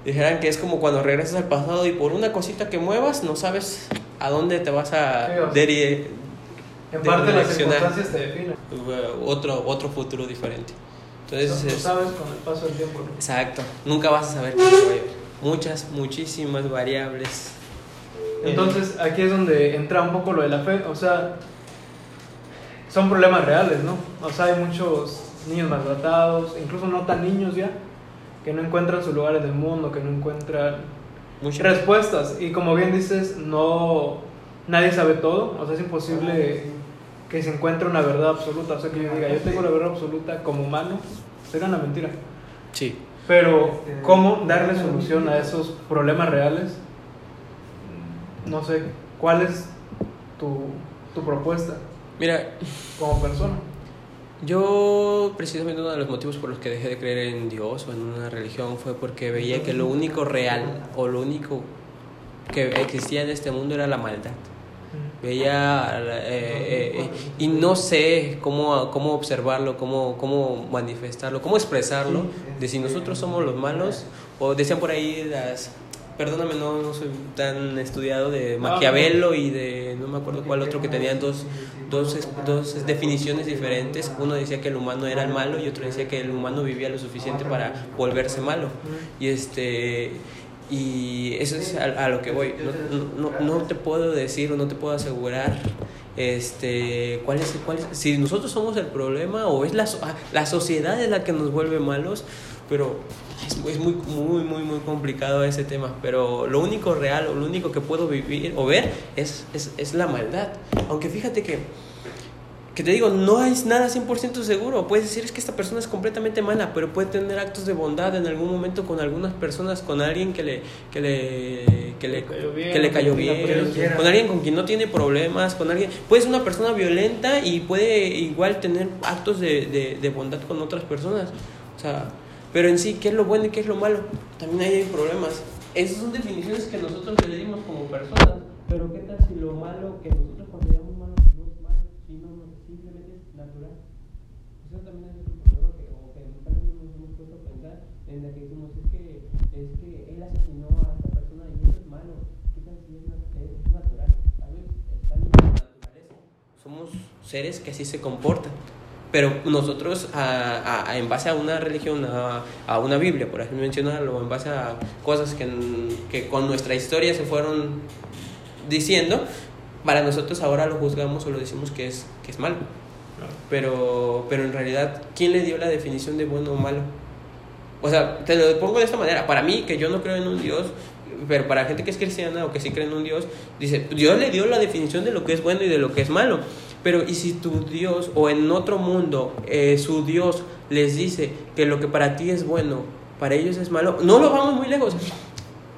C: dijeran que es como cuando regresas al pasado y por una cosita que muevas no sabes a dónde te vas a
D: Sí, o sea,
C: deri-
D: En parte las circunstancias te definen.
C: otro, otro futuro diferente. Entonces, es-
D: sabes con el paso del tiempo. ¿no?
C: exacto, nunca vas a saber. Muchas, muchísimas variables.
D: Entonces, aquí es donde entra un poco lo de la fe. O sea, son problemas reales, ¿no? O sea, hay muchos niños maltratados, incluso no tan niños ya, que no encuentran su lugar en el mundo, que no encuentran
C: Muchas
D: respuestas. Y como bien dices, no nadie sabe todo. O sea, es imposible que se encuentre una verdad absoluta. O sea, que yo diga, yo tengo la verdad absoluta como humano, sería una mentira.
C: Sí.
D: Pero, ¿cómo darle solución a esos problemas reales? No sé, ¿cuál es tu, tu propuesta
C: Mira,
D: como persona?
C: Yo precisamente uno de los motivos por los que dejé de creer en Dios o en una religión fue porque veía que lo único real o lo único que existía en este mundo era la maldad. veía eh, eh, eh, y no sé cómo, cómo observarlo, cómo, cómo manifestarlo, cómo expresarlo, de si nosotros somos los malos, o decían por ahí las... Perdóname, no, no soy tan estudiado de Maquiavelo y de no me acuerdo cuál otro que tenían dos, dos, dos definiciones diferentes. Uno decía que el humano era el malo y otro decía que el humano vivía lo suficiente para volverse malo. Y este y eso es a, a lo que voy. No, no, no te puedo decir o no te puedo asegurar este cuál es, cuál es si nosotros somos el problema o es la, ah, la sociedad es la que nos vuelve malos, pero es, es muy, muy, muy, muy complicado ese tema. Pero lo único real o lo único que puedo vivir o ver es, es, es la maldad. Aunque fíjate que que te digo, no es nada 100% seguro. Puedes decir es que esta persona es completamente mala, pero puede tener actos de bondad en algún momento con algunas personas, con alguien que le, que le, que le,
D: cayó bien,
C: que le cayó bien, con alguien con quien no tiene problemas, con alguien... Puede ser una persona violenta y puede igual tener actos de, de, de bondad con otras personas. O sea, pero en sí, ¿qué es lo bueno y qué es lo malo? También ahí hay problemas. Esas son definiciones que nosotros le dimos como personas. Pero ¿qué tal si lo malo que nosotros consideramos malo no es malo, sino no, simplemente es natural? Eso también es otro problema que, o que no nos hemos puesto a pensar en la que decimos es que, es que él asesinó a esta persona y eso es malo. ¿Qué tal si es, es natural? Vez está en nuestra naturaleza. Somos seres que así se comportan. Pero nosotros, a- a- en base a una religión, a, a una Biblia, por ejemplo, mencionarlo, en base a cosas que, que con nuestra historia se fueron diciendo, para nosotros ahora lo juzgamos o lo decimos que es, que es malo. Pero, pero en realidad, ¿quién le dio la definición de bueno o malo? O sea, te lo pongo de esta manera. Para mí, que yo no creo en un Dios, pero para gente que es cristiana o que sí cree en un Dios, dice, Dios le dio la definición de lo que es bueno y de lo que es malo. Pero ¿y si tu Dios o en otro mundo eh, su Dios les dice que lo que para ti es bueno, para ellos es malo? No lo vamos muy lejos.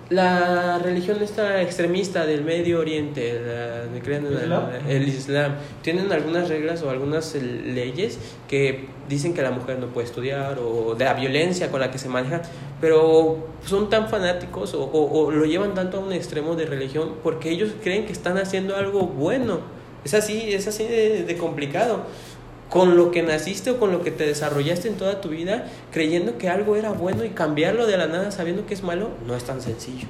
C: La religión esta extremista del Medio Oriente, la, creen en el,
D: ¿Islam?
C: el Islam, tienen algunas reglas o algunas eh, leyes que dicen que la mujer no puede estudiar o de la violencia con la que se maneja, pero son tan fanáticos o, o- o lo llevan tanto a un extremo de religión porque ellos creen que están haciendo algo bueno. Es así, es así de, de complicado. Con lo que naciste o con lo que te desarrollaste en toda tu vida, creyendo que algo era bueno y cambiarlo de la nada sabiendo que es malo, no es tan sencillo.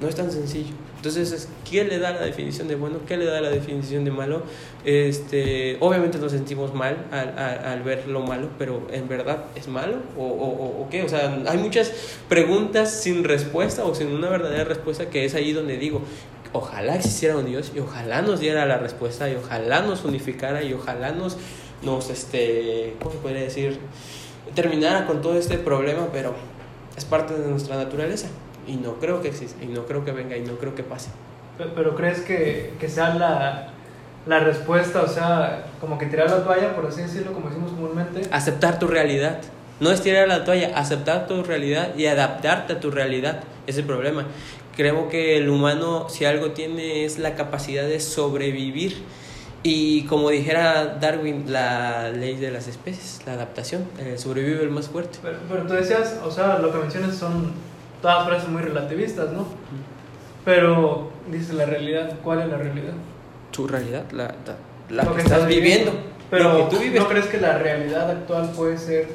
C: No es tan sencillo. Entonces, es, ¿quién le da la definición de bueno? ¿Qué le da la definición de malo? Este, obviamente nos sentimos mal al, al- ver lo malo, pero ¿en verdad es malo? ¿O, o, o- o qué? O sea, hay muchas preguntas sin respuesta o sin una verdadera respuesta que es ahí donde digo, ojalá existiera un Dios y ojalá nos diera la respuesta y ojalá nos unificara y ojalá nos, nos este, ¿cómo se podría decir? Terminara con todo este problema, pero es parte de nuestra naturaleza y no creo que exista y no creo que venga y no creo que pase.
D: Pe- Pero crees que, que sea la, la respuesta, o sea, como que tirar la toalla, por así decirlo, como decimos comúnmente.
C: Aceptar tu realidad. No es tirar la toalla, aceptar tu realidad y adaptarte a tu realidad. Es el problema. Creo que el humano, si algo tiene, es la capacidad de sobrevivir. Y como dijera Darwin, la ley de las especies, la adaptación, el sobrevive el más fuerte.
D: Pero, pero tú decías, o sea, lo que mencionas son todas frases muy relativistas, ¿no? Pero dices la realidad, ¿cuál es la realidad?
C: Tu realidad, la, la, la
D: Lo
C: que, estás viviendo.
D: Pero
C: lo que tú vives.
D: ¿no crees que la realidad actual puede ser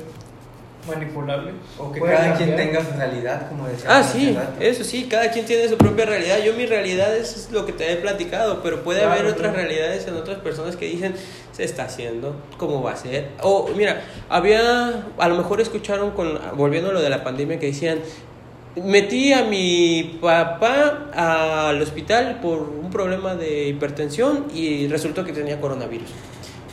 D: manipulable?
B: O que
D: ¿Puede
B: cada quien tenga su realidad, como decía.
C: Ah, sí, eso sí, cada quien tiene su propia realidad. Yo mi realidad es lo que te he platicado, pero puede
D: Claro,
C: haber otras realidades en otras personas que dicen, se está haciendo, ¿cómo va a ser? O mira, había, a lo mejor escucharon con, volviendo a lo de la pandemia, que decían, metí a mi papá al hospital por un problema de hipertensión y resultó que tenía coronavirus.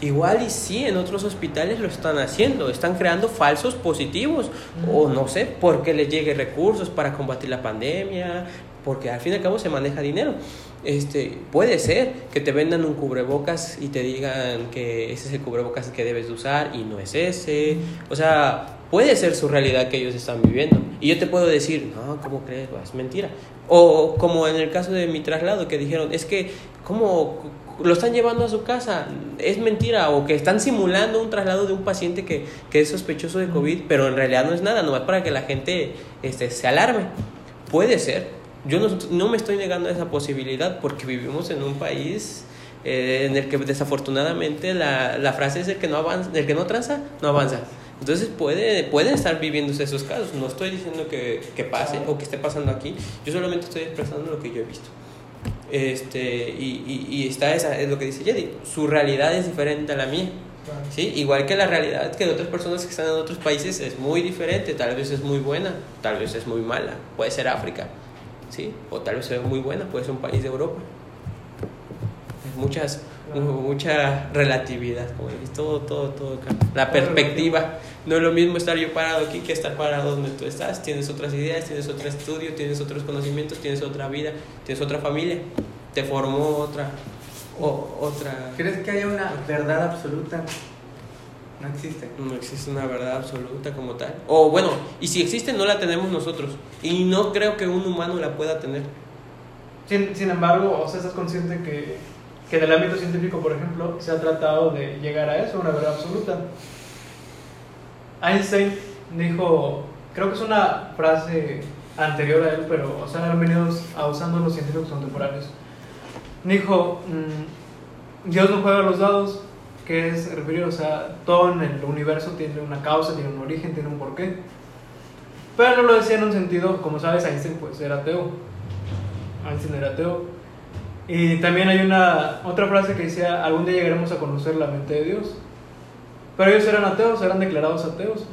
C: Igual y sí, en otros hospitales lo están haciendo, están creando falsos positivos, o no sé, porque les llegue recursos para combatir la pandemia, porque al fin y al cabo se maneja dinero. Este, puede ser que te vendan un cubrebocas y te digan que ese es el cubrebocas que debes de usar y no es ese. O sea, puede ser su realidad que ellos están viviendo. Y yo te puedo decir, no, ¿cómo crees? Es mentira. O como en el caso de mi traslado, que dijeron, es que, ¿cómo lo están llevando a su casa? Es mentira. O que están simulando un traslado de un paciente que, que es sospechoso de COVID, pero en realidad no es nada, nomás para que la gente este, se alarme. Puede ser. Yo no, no me estoy negando a esa posibilidad porque vivimos en un país eh, en el que desafortunadamente la, la frase es el que no avanza, el que no tranza, no avanza. Entonces puede, pueden estar viviéndose esos casos. No estoy diciendo que, que pase o que esté pasando aquí. Yo solamente estoy expresando lo que yo he visto. Este, y, y, y está esa, es lo que dice Jedi. Su realidad es diferente a la mía. ¿sí? Igual que la realidad que de otras personas que están en otros países es muy diferente. Tal vez es muy buena, tal vez es muy mala. Puede ser África, ¿sí? O tal vez sea muy buena, puede ser un país de Europa. Hay muchas, mucha relatividad, como dices, todo, todo, todo. cambia. La perspectiva. No es lo mismo estar yo parado aquí que estar parado donde tú estás. Tienes otras ideas, tienes otro estudio, tienes otros conocimientos, tienes otra vida, tienes otra familia. Te formó otra, o, otra...
B: ¿Crees que haya una verdad absoluta? No existe.
C: No existe una verdad absoluta como tal. O bueno, y si existe no la tenemos nosotros. Y no creo que un humano la pueda tener.
D: Sin, sin embargo, o sea, estás consciente que, que en el ámbito científico, por ejemplo, se ha tratado de llegar a eso, una verdad absoluta. Einstein dijo, creo que es una frase anterior a él, pero o sea, han venido a usando los científicos contemporáneos. Dijo, mm, Dios no juega los dados, que es referir, o sea, todo en el universo tiene una causa, tiene un origen, tiene un porqué. Pero no lo decía en un sentido, como sabes, Einstein pues era ateo. Einstein era ateo. Y también hay una otra frase que decía, algún día llegaremos a conocer la mente de Dios. Pero ellos eran ateos, eran declarados ateos.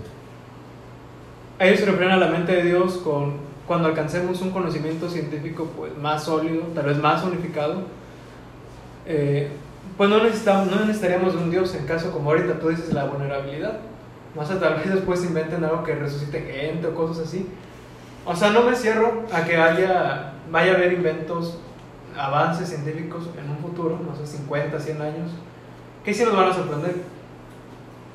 D: Ellos se refieren a la mente de Dios con, cuando alcancemos un conocimiento científico pues, más sólido, tal vez más unificado. Eh, pues no, necesitamos, no necesitaríamos un Dios en caso como ahorita tú dices la vulnerabilidad. Más o tal vez después inventen algo que resucite gente o cosas así. O sea, no me cierro a que haya, vaya a haber inventos, avances científicos en un futuro, no sé, 50, 100 años, que sí nos van a sorprender.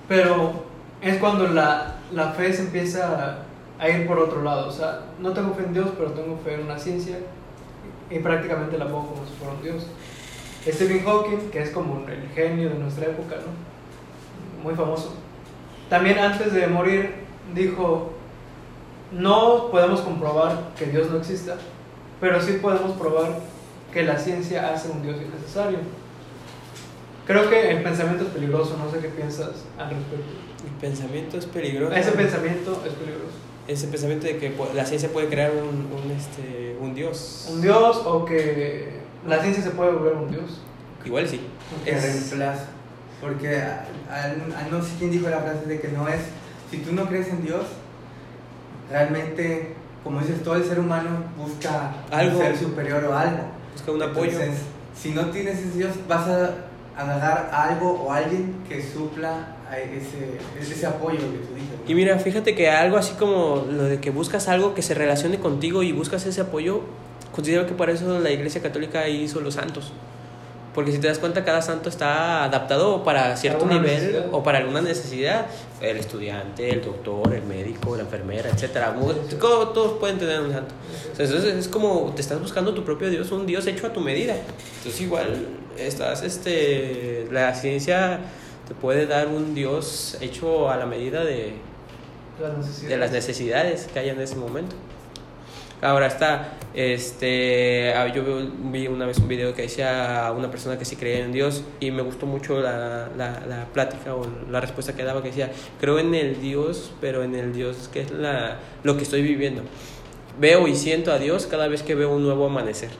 D: Pero es cuando la, la fe se empieza a ir por otro lado. O sea, no tengo fe en Dios, pero tengo fe en una ciencia y prácticamente la pongo como si fuera un Dios. Stephen Hawking, que es como el genio de nuestra época, ¿no? Muy famoso. También antes de morir dijo, no podemos comprobar que Dios no exista, pero sí podemos probar que la ciencia hace un Dios innecesario. Creo que el pensamiento es peligroso, no sé qué piensas al respecto.
C: El pensamiento es peligroso.
D: Ese pensamiento es peligroso.
C: Ese pensamiento de que la ciencia puede crear un, un, este, un Dios.
D: Un Dios o que la ciencia se puede volver un Dios.
C: Igual sí.
B: Que es... reemplaza. Porque a, a, no sé quién dijo la frase de que no es, si tú no crees en Dios, realmente, como dices, todo el ser humano busca
C: algo
B: un ser superior o algo.
C: Busca un apoyo.
B: Entonces, si no tienes ese Dios, vas a agarrar algo o alguien que supla ese, ese apoyo que tú dices.
C: Y mira, fíjate que algo así como lo de que buscas algo que se relacione contigo y buscas ese apoyo, considero que para eso la Iglesia Católica hizo los santos. Porque si te das cuenta, cada santo está adaptado para cierto nivel
D: necesidad?
C: o para alguna necesidad. El estudiante, el doctor, el médico, la enfermera, etcétera. Todos, todos pueden tener un santo. Entonces es como te estás buscando tu propio Dios, un Dios hecho a tu medida. Entonces igual estás, este, la ciencia te puede dar un Dios hecho a la medida de,
D: Las necesidades.
C: de las necesidades que haya en ese momento. Ahora está, este, ah, yo vi una vez un video que decía a una persona que sí creía en Dios y me gustó mucho la, la, la, plática o la respuesta que daba que decía, creo en el Dios, pero en el Dios que es la, lo que estoy viviendo. Veo y siento a Dios cada vez que veo un nuevo amanecer.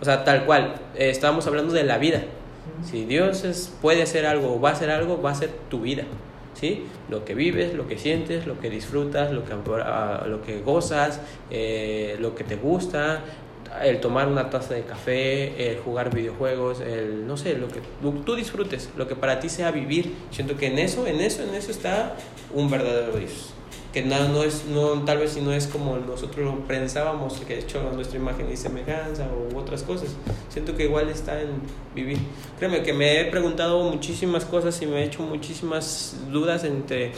C: O sea, tal cual, eh, estábamos hablando de la vida. Si Dios es, puede hacer algo o va a hacer algo, va a ser tu vida. ¿Sí? Lo que vives, lo que sientes, lo que disfrutas, lo que, uh, lo que gozas, eh, lo que te gusta, el tomar una taza de café, el jugar videojuegos, el no sé, lo que tú disfrutes, lo que para ti sea vivir. Siento que en eso, en eso, en eso está un verdadero Dios. Que no, no es, no, tal vez si no es como nosotros pensábamos, que de hecho nuestra imagen y semejanza u otras cosas. Siento que igual está en vivir. Créeme que me he preguntado muchísimas cosas y me he hecho muchísimas dudas entre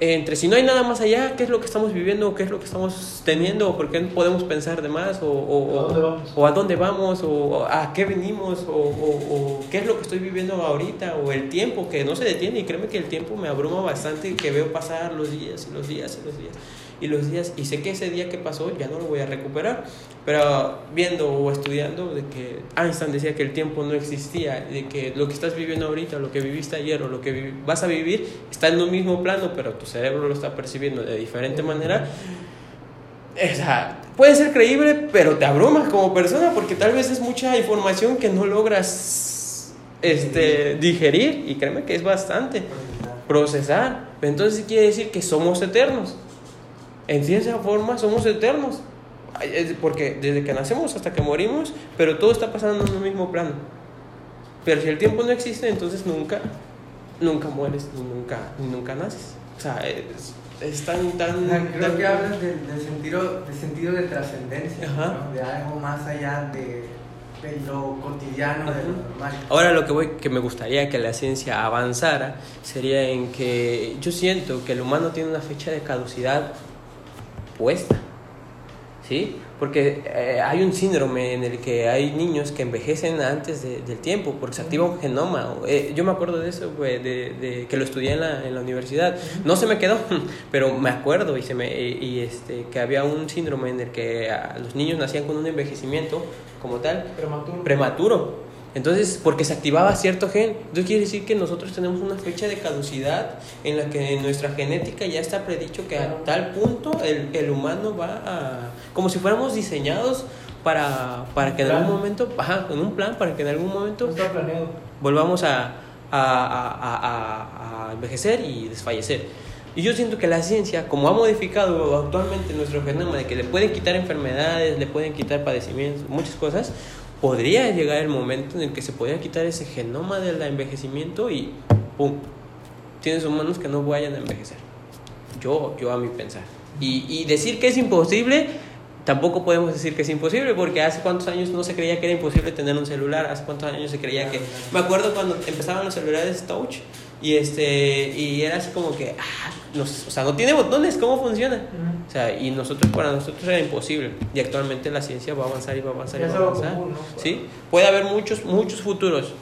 C: entre si no hay nada más allá, qué es lo que estamos viviendo, qué es lo que estamos teniendo, por qué podemos pensar de más, o, o,
D: ¿A dónde vamos?
C: o a dónde vamos, o a qué venimos, o, o, qué es lo que estoy viviendo ahorita, o el tiempo que no se detiene, y créeme que el tiempo me abruma bastante, que veo pasar los días y los días y los días y los días, y sé que ese día que pasó ya no lo voy a recuperar, pero viendo o estudiando de que Einstein decía que el tiempo no existía, de que lo que estás viviendo ahorita, lo que viviste ayer o lo que vas a vivir está en un mismo plano, pero tu cerebro lo está percibiendo de diferente manera. O sea, puede ser creíble, pero te abrumas como persona porque tal vez es mucha información que no logras este, digerir y créeme que es bastante procesar. Entonces quiere decir que somos eternos. En cierta forma somos eternos. Porque desde que nacemos hasta que morimos, pero todo está pasando en un mismo plano. Pero si el tiempo no existe, entonces nunca, nunca mueres, ni nunca, ni nunca naces. O sea, es, es tan, tan...
B: Creo
C: tan,
B: que hablas del, del sentido, del sentido de trascendencia, ¿no? de algo más allá de, de lo cotidiano, de lo normal.
C: Ahora lo que voy, que me gustaría que la ciencia avanzara sería en que yo siento que el humano tiene una fecha de caducidad puesta, ¿sí? Porque eh, hay un síndrome en el que hay niños que envejecen antes de- del tiempo porque se activa un genoma. Eh, yo me acuerdo de eso, güey, de, de que lo estudié en la, en la universidad. No se me quedó, pero me acuerdo y, se me, y, y, este, que había un síndrome en el que ah, los niños nacían con un envejecimiento como tal
D: Prematuro.
C: prematuro. Entonces, porque se activaba cierto gen. Entonces quiere decir que nosotros tenemos una fecha de caducidad en la que en nuestra genética ya está predicho que a tal punto el, el humano va a... Como si fuéramos diseñados para, para que en
D: Plan.
C: algún momento... Ajá, en un plan, para que en algún momento
D: No está planeado.
C: volvamos a- a- a- a envejecer y desfallecer. Y yo siento que la ciencia, como ha modificado actualmente nuestro genoma, de que le pueden quitar enfermedades, le pueden quitar padecimientos, muchas cosas, podría llegar el momento en el que se podría quitar ese genoma del envejecimiento y ¡pum! Tienes humanos que no vayan a envejecer. Yo, yo a mi pensar. Y, y decir que es imposible, tampoco podemos decir que es imposible, porque hace cuántos años no se creía que era imposible tener un celular, hace cuántos años se creía que... Me acuerdo cuando empezaban los celulares touch y, este, y era así como que, ah, no sé, o sea, no tiene botones, ¿cómo funciona? O sea, y nosotros, para nosotros era imposible. Y actualmente la ciencia va a avanzar y va a avanzar y va a avanzar.
D: común, ¿no?
C: ¿Sí? Puede haber muchos, muchos futuros.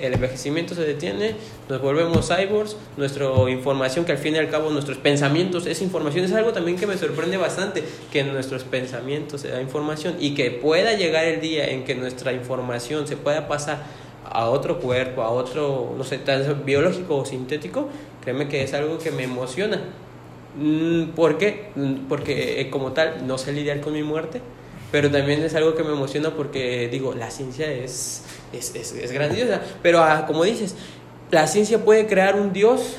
C: El envejecimiento se detiene, nos volvemos cyborgs, nuestra información, que al fin y al cabo nuestros pensamientos es información, es algo también que me sorprende bastante, que nuestros pensamientos se da información y que pueda llegar el día en que nuestra información se pueda pasar a otro cuerpo, a otro, no sé, biológico o sintético, créeme que es algo que me emociona. Mm, ¿Por qué? Mm, Porque eh, como tal no sé lidiar con mi muerte, pero también es algo que me emociona porque digo, la ciencia es, es, es, es grandiosa, pero ah, como dices, la ciencia puede crear un Dios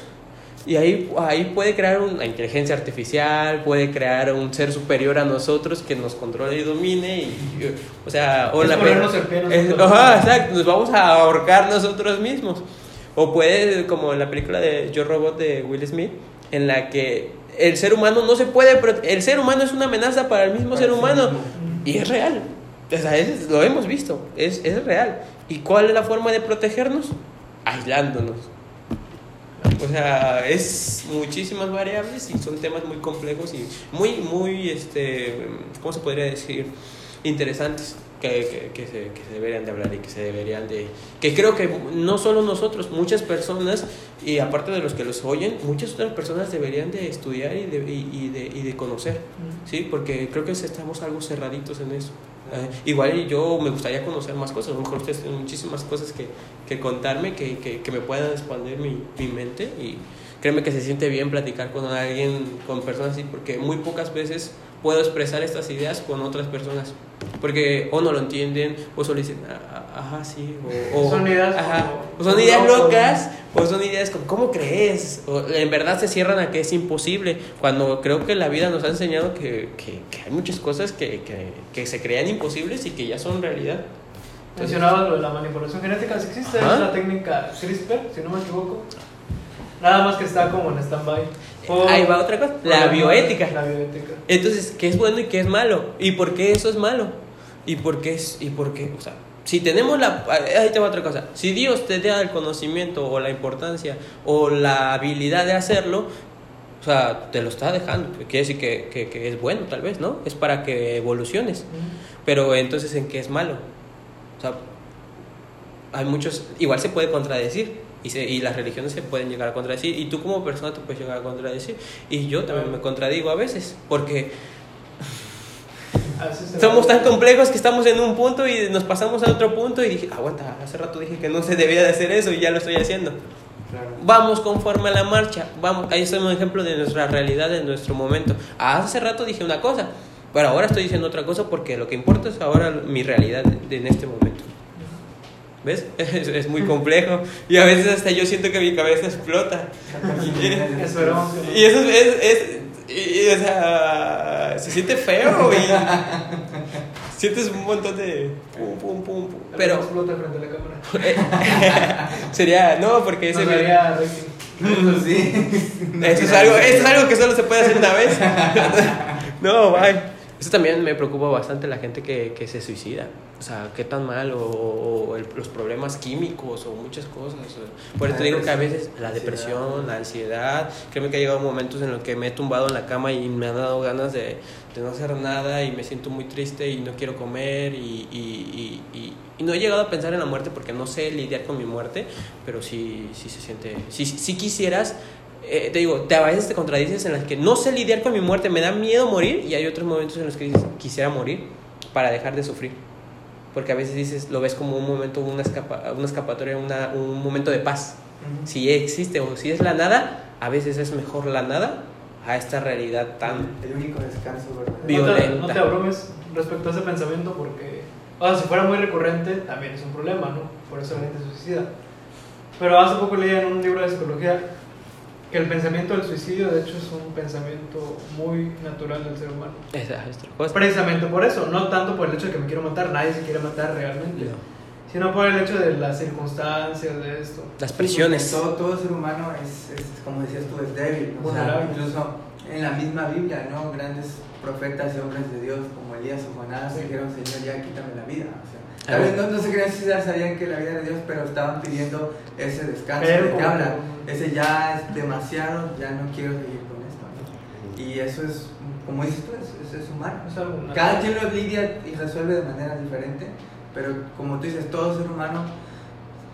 C: y ahí, ahí puede crear una inteligencia artificial, puede crear un ser superior a nosotros que nos controle y domine, y, y, o sea, o
D: Es
C: la es- ajá, exacto, nos vamos a ahorcar nosotros mismos. O puede, como en la película de Yo Robot de Will Smith, en la que el ser humano no se puede, el ser humano es una amenaza para el mismo
B: Para
C: ser humano.
B: mismo.
C: Y es real. O sea, es- lo hemos visto. Es, es real. ¿Y cuál es la forma de protegernos? Aislándonos. O sea, es muchísimas variables y son temas muy complejos y muy, muy, este, ¿cómo se podría decir? Interesantes que, que, que se, que se deberían de hablar y que se deberían de... Que creo que no solo nosotros, muchas personas, y aparte de los que los oyen, muchas otras personas deberían de estudiar y de, y, y de, y de conocer. Sí, porque creo que estamos algo cerraditos en eso. Eh, igual yo me gustaría conocer más cosas, a lo mejor ustedes tienen muchísimas cosas que, que contarme, que, que, que me puedan expandir mi, mi mente y créeme que se siente bien platicar con alguien, con personas así, porque muy pocas veces puedo expresar estas ideas con otras personas, porque o no lo entienden, o solo dicen, "Ah, ah, ajá, sí, o, o-
D: Son ideas
C: ajá, o son ideas locas, o son ideas como, ¿cómo crees? O en verdad se cierran a que es imposible, cuando creo que la vida nos ha enseñado que, que, que hay muchas cosas que, que, que se crean imposibles y que ya son realidad.
D: Mencionabas lo de la manipulación genética, si existe,
C: Ajá.
D: es la técnica CRISPR, si no me equivoco. Nada más que está como en stand-by. Por-
C: Ahí va otra cosa, la bioética.
D: La bioética.
C: Entonces, ¿qué es bueno y qué es malo? ¿Y por qué eso es malo? ¿Y por qué es, y por qué? O sea, si tenemos la... Ahí te va otra cosa. Si Dios te da el conocimiento o la importancia o la habilidad de hacerlo, o sea, te lo está dejando. Quiere decir que, que, que es bueno, tal vez, ¿no? Es para que evoluciones. Pero entonces, ¿en qué es malo? O sea, hay muchos... Igual se puede contradecir. Y, se- y las religiones se pueden llegar a contradecir. Y tú como persona te puedes llegar a contradecir. Y yo también me contradigo a veces. Porque somos tan complejos que estamos en un punto y nos pasamos a otro punto y dije, aguanta, hace rato dije que no se debía de hacer eso y ya lo estoy haciendo.
B: Claro.
C: Vamos conforme a la marcha, vamos, ahí está un ejemplo de nuestra realidad, de nuestro momento. Hace rato dije una cosa, pero ahora estoy diciendo otra cosa porque lo que importa es ahora mi realidad en este momento. ¿Ves? Es, es muy complejo y a veces hasta yo siento que mi cabeza explota.
D: No.
C: Y eso es, es, es- y- y, o sea, se siente feo y sientes un montón de pum, pum, pum, pum.
D: Pero explota frente a la cámara.
C: sería, no, porque ese
D: rating.
B: Eso sí.
C: eso es algo, eso es algo que solo se puede hacer una vez. No, bye. Eso también me preocupa bastante la gente que, que se suicida. O sea, qué tan mal, o, o el- los problemas químicos, o muchas cosas. Por eso te digo que a veces la depresión, la ansiedad, créeme que ha llegado momentos en los que me he tumbado en la cama y me han dado ganas de, de no hacer nada y me siento muy triste y no quiero comer y, y, y, y- no he llegado a pensar en la muerte porque no sé lidiar con mi muerte, pero sí, sí se siente, sí- sí quisieras, eh, te digo, te, a veces te contradices en las que no sé lidiar con mi muerte, me da miedo morir y hay otros momentos en los que dices, quisiera morir para dejar de sufrir. Porque a veces dices, lo ves como un momento, una, escapa, una escapatoria, una, un momento de paz. Si existe o si es la nada, a veces es mejor la nada a esta realidad tan...
B: El único descanso, ¿verdad?
C: Vi-
D: No te,
C: violenta.
D: no te abrumes respecto a ese pensamiento porque, o sea, si fuera muy recurrente, también es un problema, ¿no? Por eso la gente suicida. Pero hace poco leí en un libro de psicología que el pensamiento del suicidio, de hecho, es un pensamiento muy natural del ser humano.
C: Cosa.
D: Precisamente por eso, no tanto por el hecho de que me quiero matar, nadie se quiere matar realmente, sino por el hecho de las circunstancias de esto.
C: Las presiones.
B: Todo, todo ser humano es, es, como decías tú, es débil. ¿no? O sea, incluso en la misma Biblia, ¿no? Grandes profetas y hombres de Dios como Elías o Jonás
D: Sí.
B: dijeron, Señor, ya quítame la vida. O sea, tal vez
C: bueno.
B: no, no se suicidar, sabían que la vida era de Dios, pero estaban pidiendo ese descanso
D: Pero
B: de que habla. Ese ya es demasiado, ya no quiero seguir con esto. ¿no? Y eso es, como dices tú, es, es, es humano.
D: Es algo natural.
B: Cada quien lo lidia y resuelve de manera diferente, pero como tú dices, todo ser humano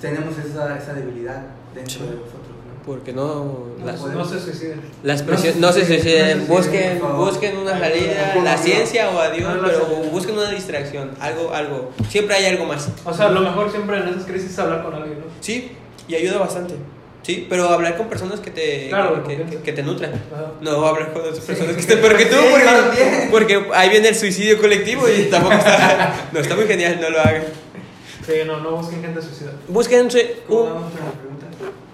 B: tenemos esa, esa debilidad dentro
C: Sí.
B: de nosotros.
C: Porque no...
D: No,
C: las-
D: no se suiciden.
C: Las
B: se
C: no se
B: suiciden,
C: busquen, busquen una salida, la ciencia o a Dios, pero busquen una distracción, algo, algo. Siempre hay algo más.
D: O sea, lo mejor siempre en esas crisis es hablar con alguien, ¿no?
C: Sí, y ayuda bastante. Sí, pero hablar con personas que te,
D: Claro,
C: que, que, que te nutran. No hablar con otras
B: Sí.
C: personas que estén peor que tú, porque, ahí viene el suicidio colectivo y tampoco está, no está muy genial, no lo hagan.
D: Sí, no, no busquen gente suicida. ¿no?
B: Muy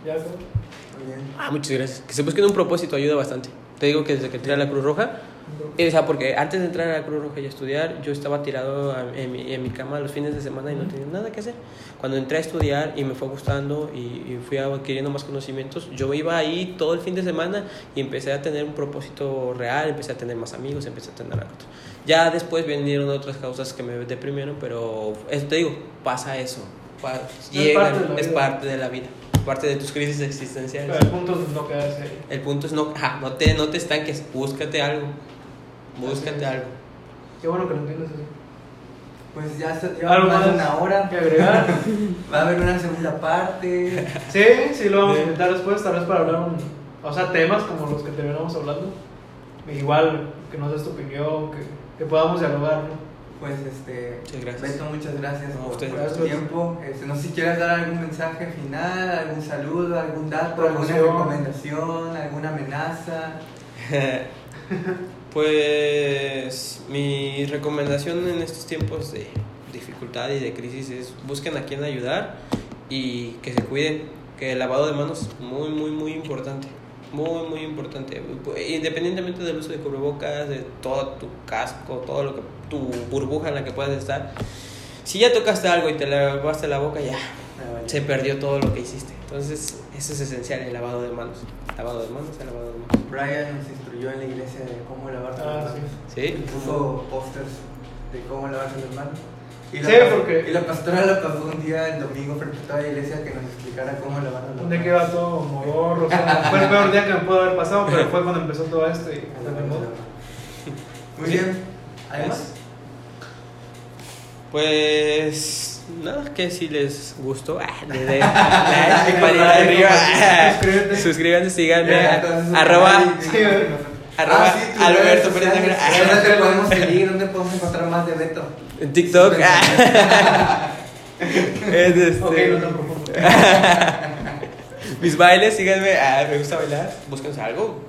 B: bien.
C: Ah, muchas gracias. Que se busquen un propósito ayuda bastante. Te digo que desde que entré a la Cruz Roja, o sea, porque antes de entrar a la Cruz Roja y a estudiar, yo estaba tirado en mi, en mi cama los fines de semana y no tenía nada que hacer. Cuando entré a estudiar y me fue gustando y, y fui adquiriendo más conocimientos, yo iba ahí todo el fin de semana y empecé a tener un propósito real, empecé a tener más amigos, empecé a tener algo. Ya después vinieron otras causas que me deprimieron, pero eso te digo, pasa eso. Pa- llegan,
D: parte de la
C: es parte de la vida, parte de tus crisis existenciales.
D: Pero el punto es no quedarse ahí.
C: El punto es no, ajá, no, te, no te estanques, búscate algo. Búscate algo.
D: Qué bueno que lo entiendes así.
B: Pues ya se
D: ¿Algo
B: llevamos más de una hora.
D: que agregar?
B: Va a haber una segunda parte.
D: Sí, sí, lo vamos a invitar después, tal vez para hablar un, o sea, temas como los que te veníamos hablando. Igual, que nos des tu opinión, que, que podamos dialogar, ¿no?
B: Pues este.
C: Muchas gracias.
B: Beto, muchas gracias
C: No,
B: por, por tu tiempo. Este, no sé si quieres dar algún mensaje final, algún saludo, algún dato, alguna recomendación, alguna amenaza.
C: Pues mi recomendación en estos tiempos de dificultad y de crisis es busquen a quien ayudar y que se cuiden, que el lavado de manos es muy, muy, muy importante. Muy, muy importante. Independientemente del uso de cubrebocas, de todo tu casco, todo lo que tu burbuja en la que puedas estar. Si ya tocaste algo y te lavaste la boca, ya se perdió todo lo que hiciste. Entonces, eso es esencial, el lavado de manos. Lavado de manos, el lavado de manos.
B: Brian nos instruyó en la iglesia de cómo lavarse
D: Ah,
B: las
D: sí.
B: manos.
C: ¿Sí?
B: Puso pósters de cómo lavarse las manos. Y la,
D: Sí, porque-
B: y la pastora lo pasó un día el domingo frente a toda la iglesia que nos explicara cómo lavarnos las
D: Un
B: manos.
D: día que todo modorro, o sea, fue el peor día que me pudo haber pasado, pero fue cuando empezó todo esto y
B: A. Muy bien. ¿Además?
C: Pues nada, que si les gustó, ah, le den like, manita arriba,
D: Suscríbete.
C: suscríbanse, síganme, arroba, arroba
B: Ah,
C: Alberto Pérez.
B: ¿Dónde te podemos seguir? ¿Dónde podemos encontrar más de Beto?
C: En TikTok, ah. es este,
D: no
C: mis bailes, síganme, ah, me gusta bailar, búsquense algo,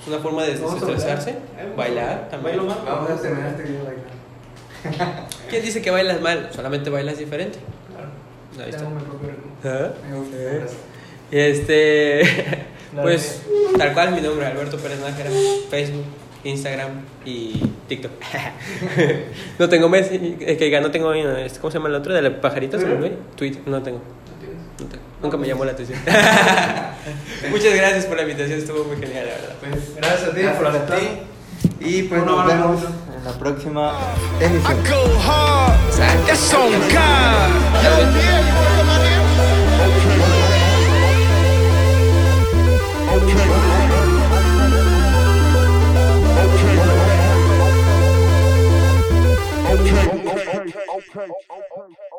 C: es una forma de desestresarse,
D: bailar.
C: también.
D: Bailo más.
B: Vamos a terminar este video bailando.
C: ¿Quién dice que bailas mal? Solamente bailas diferente.
D: Claro.
C: Ahí está.
D: Tengo mi propio ritmo.
C: ¿Ah?
B: Me gusta. Gracias.
C: Este, pues tal cual mi nombre, Alberto Pérez Nájera, Facebook, Instagram y TikTok. no tengo Messenger, es que no tengo, ¿cómo se llama el otro? ¿De los pajaritos?
D: Twitter,
C: no tengo.
D: No
C: tengo. Nunca me llamó la atención. Muchas gracias por la invitación, estuvo muy genial, la verdad.
B: Pues,
D: gracias a ti
B: gracias
D: por
B: estar. Y pues nos vemos en la próxima.
E: Okay. okay. okay. okay.